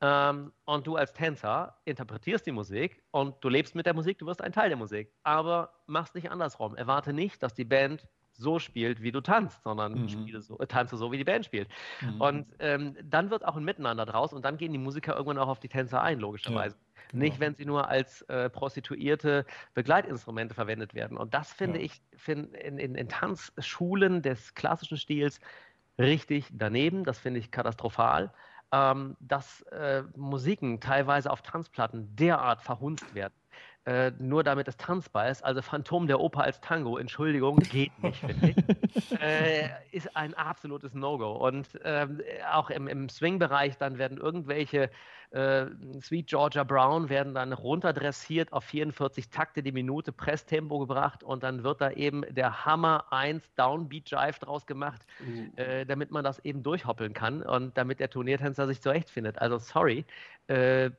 ähm, und du als Tänzer interpretierst die Musik und du lebst mit der Musik, du wirst ein Teil der Musik. Aber mach's nicht andersrum. Erwarte nicht, dass die Band so spielt, wie du tanzt, sondern mhm. so, äh, tanze so, wie die Band spielt. Mhm. Und ähm, dann wird auch ein Miteinander draus und dann gehen die Musiker irgendwann auch auf die Tänzer ein, logischerweise. Ja, genau. Nicht, wenn sie nur als äh, prostituierte Begleitinstrumente verwendet werden. Und das finde ja. ich find in, in, in Tanzschulen des klassischen Stils richtig daneben. Das finde ich katastrophal ähm, dass äh, Musiken teilweise auf Tanzplatten derart verhunzt werden äh, nur damit es tanzbar ist. Also Phantom der Oper als Tango, Entschuldigung, geht nicht, finde ich. äh, ist ein absolutes No-Go. Und ähm, auch im, im Swing-Bereich, dann werden irgendwelche äh, Sweet Georgia Brown werden dann runterdressiert auf 44 Takte die Minute Presstempo gebracht und dann wird da eben der Hammer 1 Downbeat Jive draus gemacht, mhm. damit man das eben durchhoppeln kann und damit der Turniertänzer sich zurechtfindet. Also sorry, äh,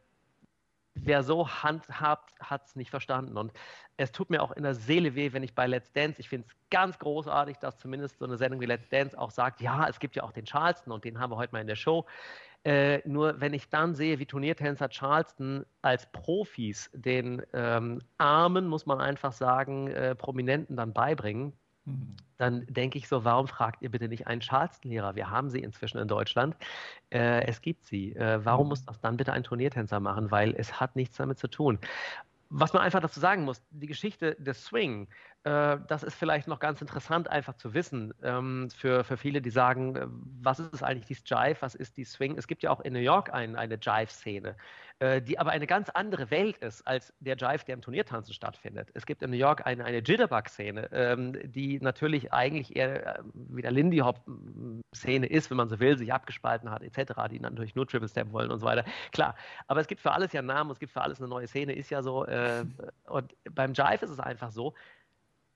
wer so handhabt, hat es nicht verstanden. Und es tut mir auch in der Seele weh, wenn ich bei Let's Dance, ich finde es ganz großartig, dass zumindest so eine Sendung wie Let's Dance auch sagt, ja, es gibt ja auch den Charleston und den haben wir heute mal in der Show. Äh, nur wenn ich dann sehe, wie Turniertänzer Charleston als Profis den ähm, Armen, muss man einfach sagen, äh, Prominenten dann beibringen, Mhm. Dann denke ich so, warum fragt ihr bitte nicht einen Charleston-Lehrer? Wir haben sie inzwischen in Deutschland. Äh, es gibt sie. Äh, warum mhm. muss das dann bitte ein Turniertänzer machen? Weil es hat nichts damit zu tun. Was man einfach dazu sagen muss, die Geschichte des Swing, äh, das ist vielleicht noch ganz interessant einfach zu wissen ähm, für, für viele, die sagen, äh, was ist eigentlich die Jive, was ist die Swing? Es gibt ja auch in New York ein, eine Jive-Szene. Äh, die aber eine ganz andere Welt ist als der Jive, der im Turniertanzen stattfindet. Es gibt in New York eine, eine Jitterbug-Szene, ähm, die natürlich eigentlich eher äh, wie der Lindy Hop-Szene ist, wenn man so will, sich abgespalten hat, etc., die natürlich nur Triple Step wollen und so weiter. Klar, aber es gibt für alles ja einen Namen, es gibt für alles eine neue Szene, ist ja so. Äh, und beim Jive ist es einfach so,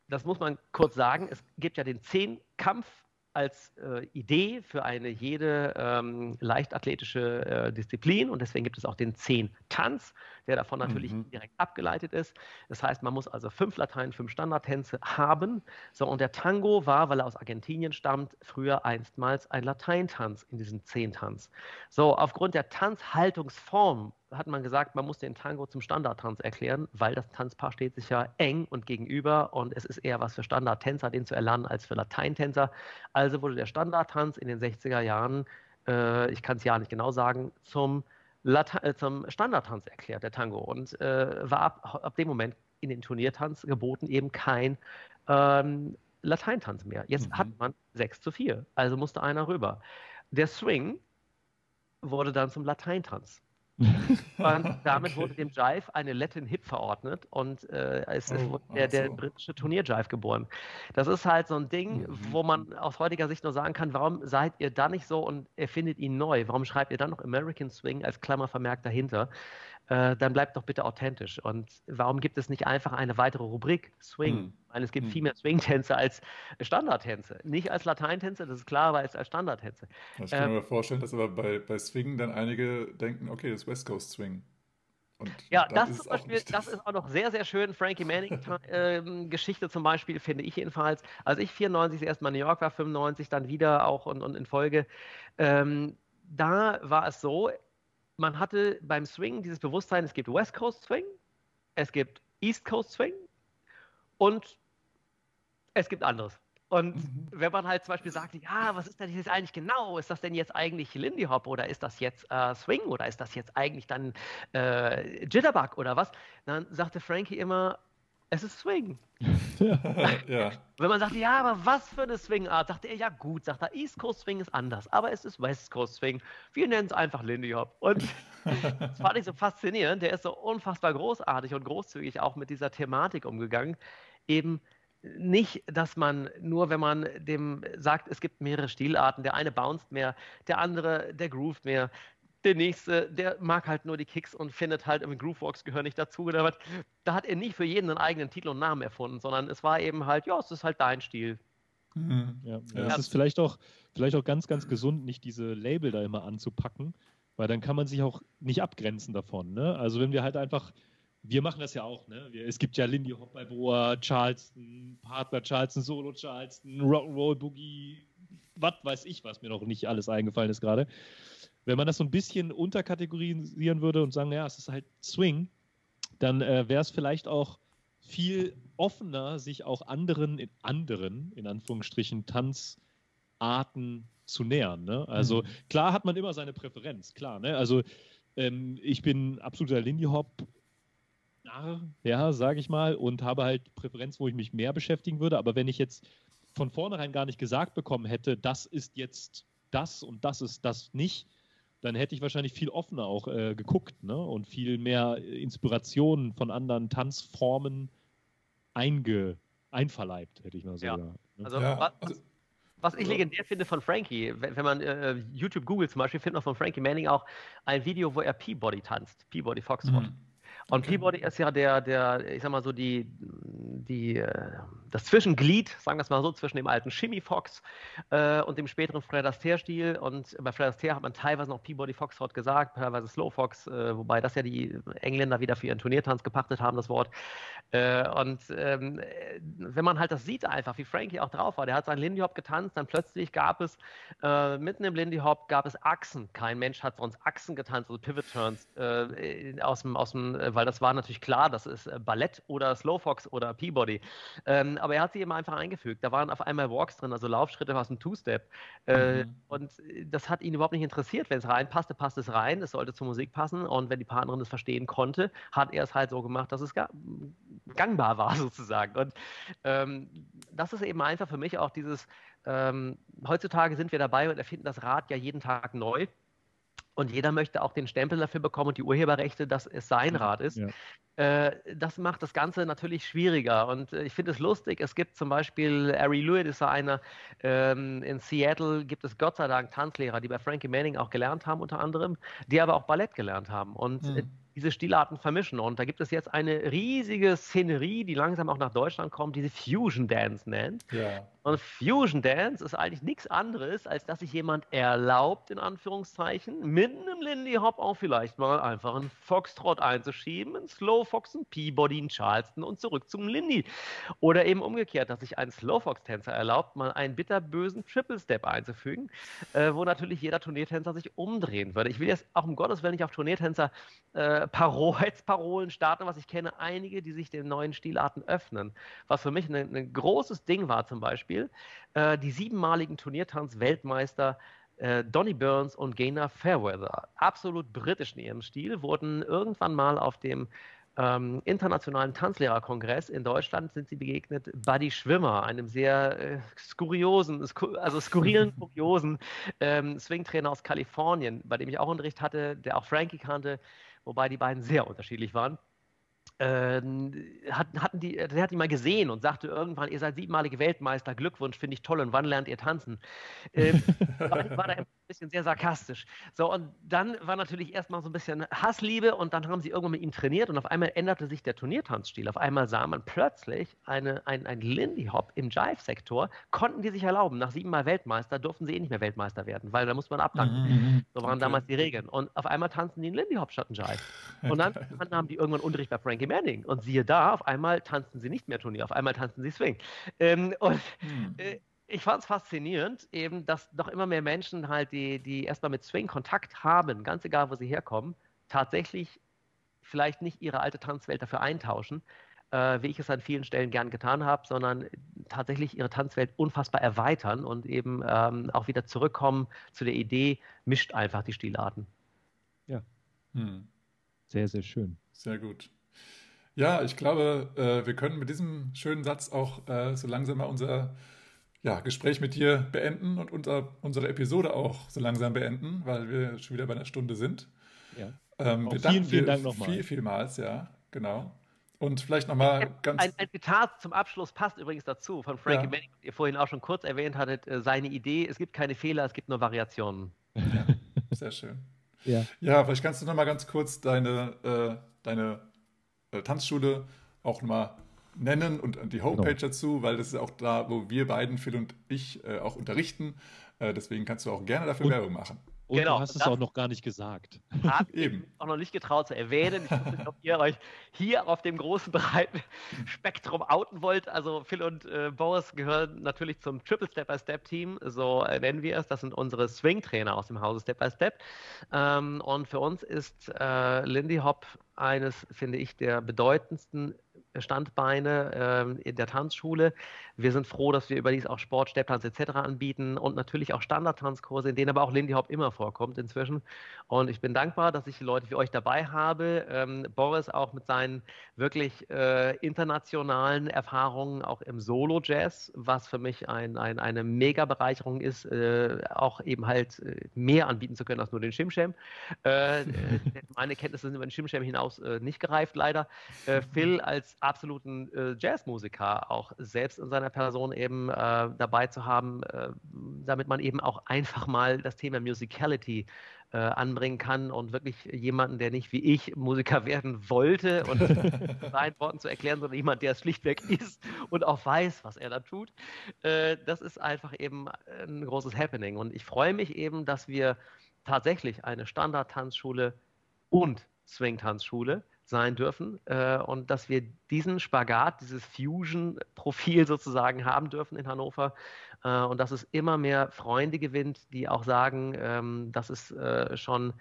das muss man kurz sagen, es gibt ja den Zehn-Kampf- als äh, Idee für eine jede ähm, leichtathletische äh, Disziplin und deswegen gibt es auch den Zehn-Tanz, der davon natürlich mhm. direkt abgeleitet ist. Das heißt, man muss also fünf Latein, fünf Standardtänze haben. So, und der Tango war, weil er aus Argentinien stammt, früher einstmals ein Lateintanz in diesem Zehntanz. So, aufgrund der Tanzhaltungsform hat man gesagt, man muss den Tango zum Standardtanz erklären, weil das Tanzpaar steht sich ja eng und gegenüber und es ist eher was für Standardtänzer, den zu erlernen, als für Lateintänzer. Also wurde der Standardtanz in den 60er Jahren, äh, ich kann es ja nicht genau sagen, zum, Lata äh, zum Standardtanz erklärt, der Tango. Und äh, war ab, ab, dem Moment in den Turniertanz geboten eben kein ähm, Lateintanz mehr. Jetzt mhm. hat man 6 zu 4, also musste einer rüber. Der Swing wurde dann zum Lateintanz. und damit okay. wurde dem Jive eine Latin Hip verordnet und äh, es oh, der, der so. britische Turnier-Jive geboren. Das ist halt so ein Ding, mhm. wo man aus heutiger Sicht nur sagen kann, warum seid ihr da nicht so und erfindet ihn neu? Warum schreibt ihr dann noch American Swing als Klammervermerk dahinter? Äh, dann bleibt doch bitte authentisch. Und warum gibt es nicht einfach eine weitere Rubrik Swing? Hm. Weil es gibt hm. viel mehr Swing-Tänze als Standardtänze. Nicht als Lateintänze, das ist klar, aber als Standardtänze. Ich kann ähm, mir vorstellen, dass aber bei, bei Swing dann einige denken, okay, das ist West Coast Swing. Und ja, das, ist Beispiel, das ist auch noch sehr, sehr schön. Frankie Manning-Geschichte ähm, zum Beispiel, finde ich jedenfalls. Als ich 94 erstmal in New York war, 95 dann wieder auch und, und in Folge, ähm, da war es so, man hatte beim Swing dieses Bewusstsein, es gibt West Coast Swing, es gibt East Coast Swing und es gibt anderes. Und mhm. wenn man halt zum Beispiel sagt, ja, was ist denn jetzt eigentlich genau? Ist das denn jetzt eigentlich Lindy Hop oder ist das jetzt äh, Swing oder ist das jetzt eigentlich dann äh, Jitterbug oder was? Dann sagte Frankie immer, es ist Swing. ja. Wenn man sagt, ja, aber was für eine Swing-Art, sagt er, ja gut, sagt er, East Coast Swing ist anders, aber es ist West Coast Swing. Wir nennen es einfach Lindy Hop. Und das fand ich so faszinierend. Der ist so unfassbar großartig und großzügig auch mit dieser Thematik umgegangen. Eben nicht, dass man nur, wenn man dem sagt, es gibt mehrere Stilarten, der eine bounced mehr, der andere, der grooved mehr, der nächste, der mag halt nur die Kicks und findet halt im Groovebox gehören nicht dazu oder was. Da hat er nicht für jeden einen eigenen Titel und Namen erfunden, sondern es war eben halt, ja, es ist halt dein Stil. Mhm. Ja, ja. Es ist vielleicht auch, vielleicht auch ganz, ganz gesund, nicht diese Label da immer anzupacken, weil dann kann man sich auch nicht abgrenzen davon. Ne? Also wenn wir halt einfach, wir machen das ja auch, ne? Wir, es gibt ja Lindy Hop bei Boa, Charleston, Partner Charleston, Solo Charleston, Rock'n'Roll Boogie, was weiß ich, was mir noch nicht alles eingefallen ist gerade. Wenn man das so ein bisschen unterkategorisieren würde und sagen, ja, es ist halt Swing, dann äh, wäre es vielleicht auch viel offener, sich auch anderen, in anderen, in Anführungsstrichen, Tanzarten zu nähern. Ne? Also mhm. klar hat man immer seine Präferenz, klar. Ne? Also ähm, ich bin absoluter Lindy Hop. Ja, sage ich mal, und habe halt Präferenz, wo ich mich mehr beschäftigen würde. Aber wenn ich jetzt von vornherein gar nicht gesagt bekommen hätte, das ist jetzt das und das ist das nicht, dann hätte ich wahrscheinlich viel offener auch äh, geguckt ne? und viel mehr Inspirationen von anderen Tanzformen einge einverleibt, hätte ich mal so ja. gesagt. Ne? Also, ja. was, also was, ich legendär finde von Frankie, wenn, wenn man äh, YouTube googelt zum Beispiel, findet man von Frankie Manning auch ein Video, wo er Peabody tanzt, Peabody Foxtrot. Mhm. Und okay. Peabody ist ja der, der, ich sag mal so, die, die, äh, das Zwischenglied, sagen wir es mal so, zwischen dem alten Shimmy Fox äh, und dem späteren Fred Astaire-Stil. Und bei Fred Astaire hat man teilweise noch Peabody Foxtrot gesagt, teilweise Slow Fox, äh, wobei das ja die Engländer wieder für ihren Turniertanz gepachtet haben, das Wort. Äh, und ähm, wenn man halt das sieht einfach, wie Frankie auch drauf war, der hat seinen Lindy Hop getanzt, dann plötzlich gab es äh, mitten im Lindy Hop gab es Achsen. Kein Mensch hat sonst Achsen getanzt, also Pivot Turns äh, aus dem, aus dem weil das war natürlich klar, das ist äh, Ballett oder Slowfox oder Peabody. Ähm, aber er hat sie immer einfach eingefügt. Da waren auf einmal Walks drin, also Laufschritte aus dem Two-Step. Äh, mhm. Und das hat ihn überhaupt nicht interessiert. Wenn es reinpasste, passt es rein. Es sollte zur Musik passen. Und wenn die Partnerin es verstehen konnte, hat er es halt so gemacht, dass es gangbar war sozusagen. Und ähm, das ist eben einfach für mich auch dieses, ähm, heutzutage sind wir dabei und erfinden das Rad ja jeden Tag neu. Und jeder möchte auch den Stempel dafür bekommen und die Urheberrechte, dass es sein Rad ist. Ja. Äh, das macht das Ganze natürlich schwieriger. Und äh, ich finde es lustig, es gibt zum Beispiel, Ari Lewitt ist einer, ähm, in Seattle gibt es Gott sei Dank Tanzlehrer, die bei Frankie Manning auch gelernt haben unter anderem, die aber auch Ballett gelernt haben. Und mhm diese Stilarten vermischen. Und da gibt es jetzt eine riesige Szenerie, die langsam auch nach Deutschland kommt, die sie Fusion Dance nennt. Ja. Und Fusion Dance ist eigentlich nichts anderes, als dass sich jemand erlaubt, in Anführungszeichen, mit einem Lindy Hop auch vielleicht mal einfach einen Foxtrot einzuschieben, einen Slow Fox, einen Peabody, einen Charleston und zurück zum Lindy. Oder eben umgekehrt, dass sich ein Slow Fox-Tänzer erlaubt, mal einen bitterbösen Triple Step einzufügen, äh, wo natürlich jeder Turniertänzer sich umdrehen würde. Ich will jetzt auch um Gottes Willen nicht auf Turniertänzer äh, Parolen starten, was ich kenne, einige, die sich den neuen Stilarten öffnen. Was für mich ein, ein großes Ding war zum Beispiel, äh, die siebenmaligen Turniertanz-Weltmeister äh, Donny Burns und Gaynor Fairweather, absolut britisch in ihrem Stil, wurden irgendwann mal auf dem ähm, internationalen Tanzlehrerkongress in Deutschland sind sie begegnet Buddy Schwimmer, einem sehr äh, skuriosen, sku also skurrilen, kuriosen ähm, Swing-Trainer aus Kalifornien, bei dem ich auch Unterricht hatte, der auch Frankie kannte, wobei die beiden sehr unterschiedlich waren äh, hatten die, der hat die mal gesehen und sagte irgendwann, ihr seid siebenmalige Weltmeister, Glückwunsch, finde ich toll und wann lernt ihr tanzen? Äh, war, war da ein bisschen sehr sarkastisch. So, und dann war natürlich erstmal so ein bisschen Hassliebe und dann haben sie irgendwann mit ihm trainiert und auf einmal änderte sich der Turniertanzstil. Auf einmal sah man plötzlich eine, ein, ein Lindy Hop im Jive-Sektor, konnten die sich erlauben. Nach siebenmal Weltmeister durften sie eh nicht mehr Weltmeister werden, weil da muss man abdanken. Mhm, mhm. So waren okay. damals die Regeln. Und auf einmal tanzen die einen Lindy Hop statt einen Jive. Und dann, dann haben die irgendwann Unterricht bei Frankie Manning. Und siehe da, auf einmal tanzen sie nicht mehr Turnier, auf einmal tanzen sie Swing. Ähm, und hm. äh, ich fand es faszinierend, eben, dass noch immer mehr Menschen halt, die, die erstmal mit Swing Kontakt haben, ganz egal, wo sie herkommen, tatsächlich vielleicht nicht ihre alte Tanzwelt dafür eintauschen, äh, wie ich es an vielen Stellen gern getan habe, sondern tatsächlich ihre Tanzwelt unfassbar erweitern und eben ähm, auch wieder zurückkommen zu der Idee, mischt einfach die Stilarten. Ja. Hm. Sehr, sehr schön. Sehr gut. Ja, ich glaube, äh, wir können mit diesem schönen Satz auch äh, so langsam mal unser ja, Gespräch mit dir beenden und unser, unsere Episode auch so langsam beenden, weil wir schon wieder bei einer Stunde sind. Ja. Ähm, vielen, vielen Dank nochmal. Viel, vielmals, ja, genau. Und vielleicht nochmal ganz. Ein, ein, Zitat zum Abschluss passt übrigens dazu von Frankie ja. Manning, ihr vorhin auch schon kurz erwähnt hattet. Äh, seine Idee: Es gibt keine Fehler, es gibt nur Variationen. Ja, sehr schön. Ja. ja, vielleicht kannst du nochmal ganz kurz deine, äh, deine äh, Tanzschule auch mal nennen und die Homepage genau. dazu, weil das ist auch da, wo wir beiden, Phil und ich, äh, auch unterrichten. Äh, deswegen kannst du auch gerne dafür und, Werbung machen. Und genau, du hast es auch noch gar nicht gesagt. Habt eben auch noch nicht getraut zu erwähnen. Ich weiß nicht, ob ihr euch hier auf dem großen, breiten Spektrum outen wollt. Also Phil und äh, Boris gehören natürlich zum Triple Step-by-Step-Team, so äh, nennen wir es. Das sind unsere Swing-Trainer aus dem Hause Step-by-Step. Ähm, und für uns ist äh, Lindy Hop eines, finde ich, der bedeutendsten Standbeine ähm, in der Tanzschule. Wir sind froh, dass wir überdies auch Sport, Stepptanz etc. anbieten und natürlich auch Standardtanzkurse, in denen aber auch Lindy Hop immer vorkommt inzwischen. Und ich bin dankbar, dass ich Leute wie euch dabei habe. Ähm, Boris auch mit seinen wirklich äh, internationalen Erfahrungen auch im Solo-Jazz, was für mich ein, ein, eine mega Bereicherung ist, äh, auch eben halt äh, mehr anbieten zu können als nur den Shimsham. Äh, meine Kenntnisse sind über den Shimsham hinaus äh, nicht gereift, leider. Äh, Phil als absoluten äh, Jazzmusiker auch selbst in seiner Person eben äh, dabei zu haben, äh, damit man eben auch einfach mal das Thema Musicality äh, anbringen kann und wirklich jemanden, der nicht wie ich Musiker werden wollte und seinen Worten zu erklären, sondern jemand, der es schlichtweg ist und auch weiß, was er da tut. Äh, das ist einfach eben ein großes Happening und ich freue mich eben, dass wir tatsächlich eine Standard-Tanzschule und Swing-Tanzschule sein dürfen äh, und dass wir diesen Spagat, dieses Fusion-Profil sozusagen haben dürfen in Hannover äh, und dass es immer mehr Freunde gewinnt, die auch sagen, ähm, dass es äh, schon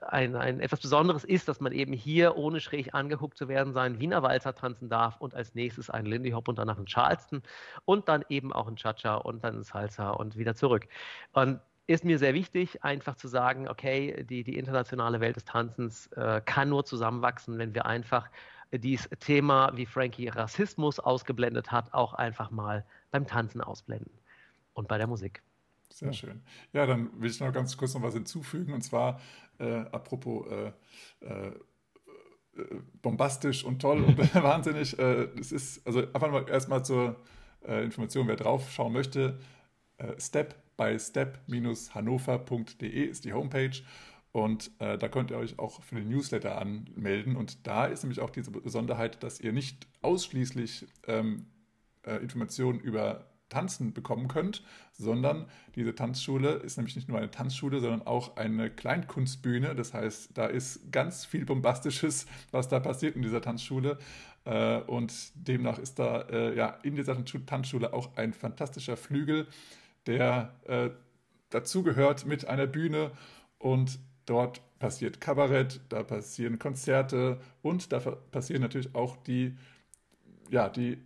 ein, ein etwas Besonderes ist, dass man eben hier, ohne schräg angeguckt zu werden, seinen Wiener Walzer tanzen darf und als nächstes einen Lindy Hop und danach einen Charleston und dann eben auch einen Cha-Cha und dann einen Salsa und wieder zurück. Und ist mir sehr wichtig, einfach zu sagen, okay, die, die internationale Welt des Tanzens äh, kann nur zusammenwachsen, wenn wir einfach dieses Thema, wie Frankie Rassismus ausgeblendet hat, auch einfach mal beim Tanzen ausblenden und bei der Musik. Sehr schön. Ja, dann will ich noch ganz kurz noch was hinzufügen und zwar äh, apropos äh, äh, äh bombastisch und toll und wahnsinnig. Es ist also einfach mal erstmal zur äh, Information, wer drauf schauen möchte. Step bei step-hannover.de ist die Homepage. Und äh, da könnt ihr euch auch für den Newsletter anmelden. Und da ist nämlich auch diese Besonderheit, dass ihr nicht ausschließlich ähm, äh, Informationen über Tanzen bekommen könnt, sondern diese Tanzschule ist nämlich nicht nur eine Tanzschule, sondern auch eine Kleinkunstbühne. Das heißt, da ist ganz viel Bombastisches, was da passiert in dieser Tanzschule. Äh, und demnach ist da äh, ja in dieser Tanzschule auch ein fantastischer Flügel der äh, dazugehört mit einer Bühne und dort passiert Kabarett, da passieren Konzerte und da passieren natürlich auch die, ja, die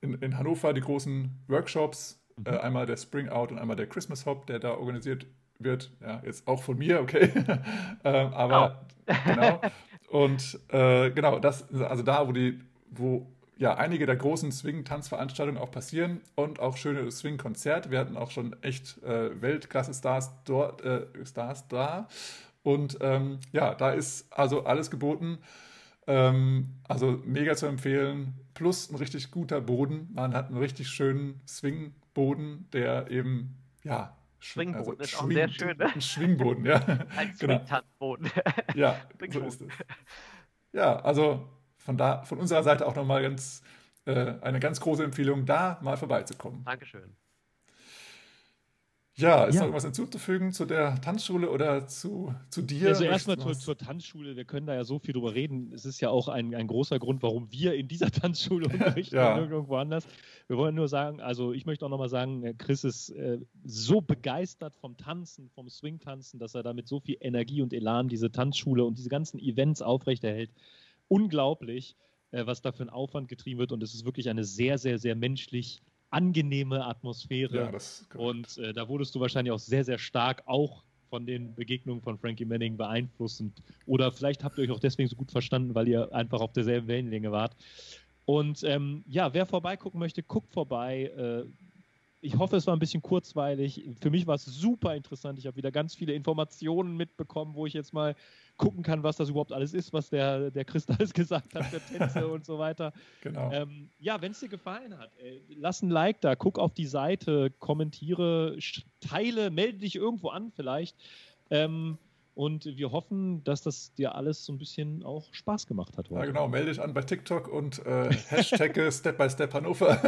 in, in Hannover die großen Workshops, mhm. äh, einmal der Spring Out und einmal der Christmas Hop, der da organisiert wird, ja, jetzt auch von mir, okay, ähm, aber oh. genau. Und äh, genau, das, also da, wo die, wo ja einige der großen Swing-Tanzveranstaltungen auch passieren und auch schöne Swing-Konzerte. Wir hatten auch schon echt äh, Weltklasse-Stars dort, äh, Stars da. Und ähm, ja, da ist also alles geboten. Ähm, also mega zu empfehlen. Plus ein richtig guter Boden. Man hat einen richtig schönen Swing-Boden, der eben, ja, Schwingboden also ist auch sehr schön. Ne? Ein Schwingboden, ja. Ein genau. Swing-Tanzboden. ja, so ist es. Ja, also von, da, von unserer Seite auch nochmal ganz, äh, eine ganz große Empfehlung, da mal vorbeizukommen. Dankeschön. Ja, ist ja. noch irgendwas hinzuzufügen zu der Tanzschule oder zu, zu dir? Also erstmal zur, zur, Tanzschule, wir können da ja so viel drüber reden. Es ist ja auch ein, ein großer Grund, warum wir in dieser Tanzschule unterrichten ja. und irgendwo anders. Wir wollen nur sagen, also ich möchte auch nochmal sagen, äh, Chris ist äh, so begeistert vom Tanzen, vom Swing-Tanzen, dass er damit so viel Energie und Elan diese Tanzschule und diese ganzen Events aufrechterhält. Unglaublich, äh, was da für ein Aufwand getrieben wird und es ist wirklich eine sehr, sehr, sehr menschlich angenehme Atmosphäre. Ja, und äh, da wurdest du wahrscheinlich auch sehr, sehr stark auch von den Begegnungen von Frankie Manning beeinflusst. Oder vielleicht habt ihr euch auch deswegen so gut verstanden, weil ihr einfach auf derselben Wellenlänge wart. Und ähm, ja, wer vorbeigucken möchte, guckt vorbei. Äh, ich hoffe, es war ein bisschen kurzweilig. Für mich war es super interessant. Ich habe wieder ganz viele Informationen mitbekommen, wo ich jetzt mal gucken kann, was das überhaupt alles ist, was der, der Christ alles gesagt hat, der Tänze und so weiter. Genau. Ähm, ja, wenn es dir gefallen hat, ey, lass ein Like da, guck auf die Seite, kommentiere, teile, melde dich irgendwo an vielleicht. Ähm, und wir hoffen, dass das dir alles so ein bisschen auch Spaß gemacht hat heute. Ja, genau. Melde dich an bei TikTok und äh, Hashtag Step by Step Hannover.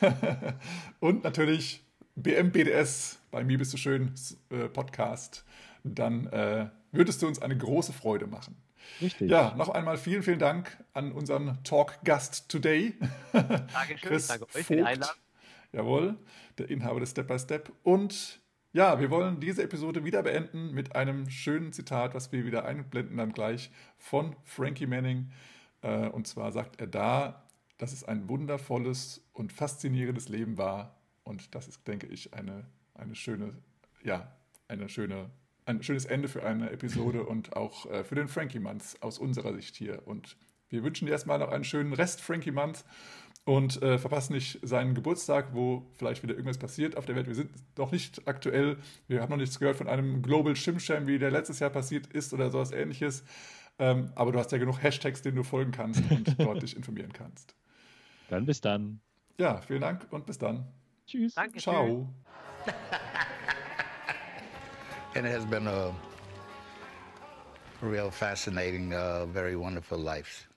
und natürlich BMBDS, bei mir bist du schön, äh, Podcast. Dann äh, würdest du uns eine große Freude machen. Richtig. Ja, noch einmal vielen, vielen Dank an unseren Talk-Gast today. Dankeschön, Chris danke euch für die Einladung. Jawohl, der Inhaber des Step by Step. Und ja, wir wollen diese Episode wieder beenden mit einem schönen Zitat, was wir wieder einblenden dann gleich von Frankie Manning. Äh, und zwar sagt er da, dass es ein wundervolles und faszinierendes Leben war. Und das ist, denke ich, eine, eine schöne, ja, eine schöne, ein schönes Ende für eine Episode und auch äh, für den Frankie Month aus unserer Sicht hier. Und wir wünschen dir erstmal noch einen schönen Rest Frankie Month und äh, verpassen nicht seinen Geburtstag, wo vielleicht wieder irgendwas passiert auf der Welt. Wir sind noch nicht aktuell, wir haben noch nichts gehört von einem Global Shimsham, wie der letztes Jahr passiert ist oder sowas ähnliches. Ähm, aber du hast ja genug Hashtags, denen du folgen kannst und dort dich informieren kannst. Dann bis dann. Ja, vielen Dank und bis dann. Tschüss. Danke. Ciao. and it has been a real fascinating, uh, very wonderful life.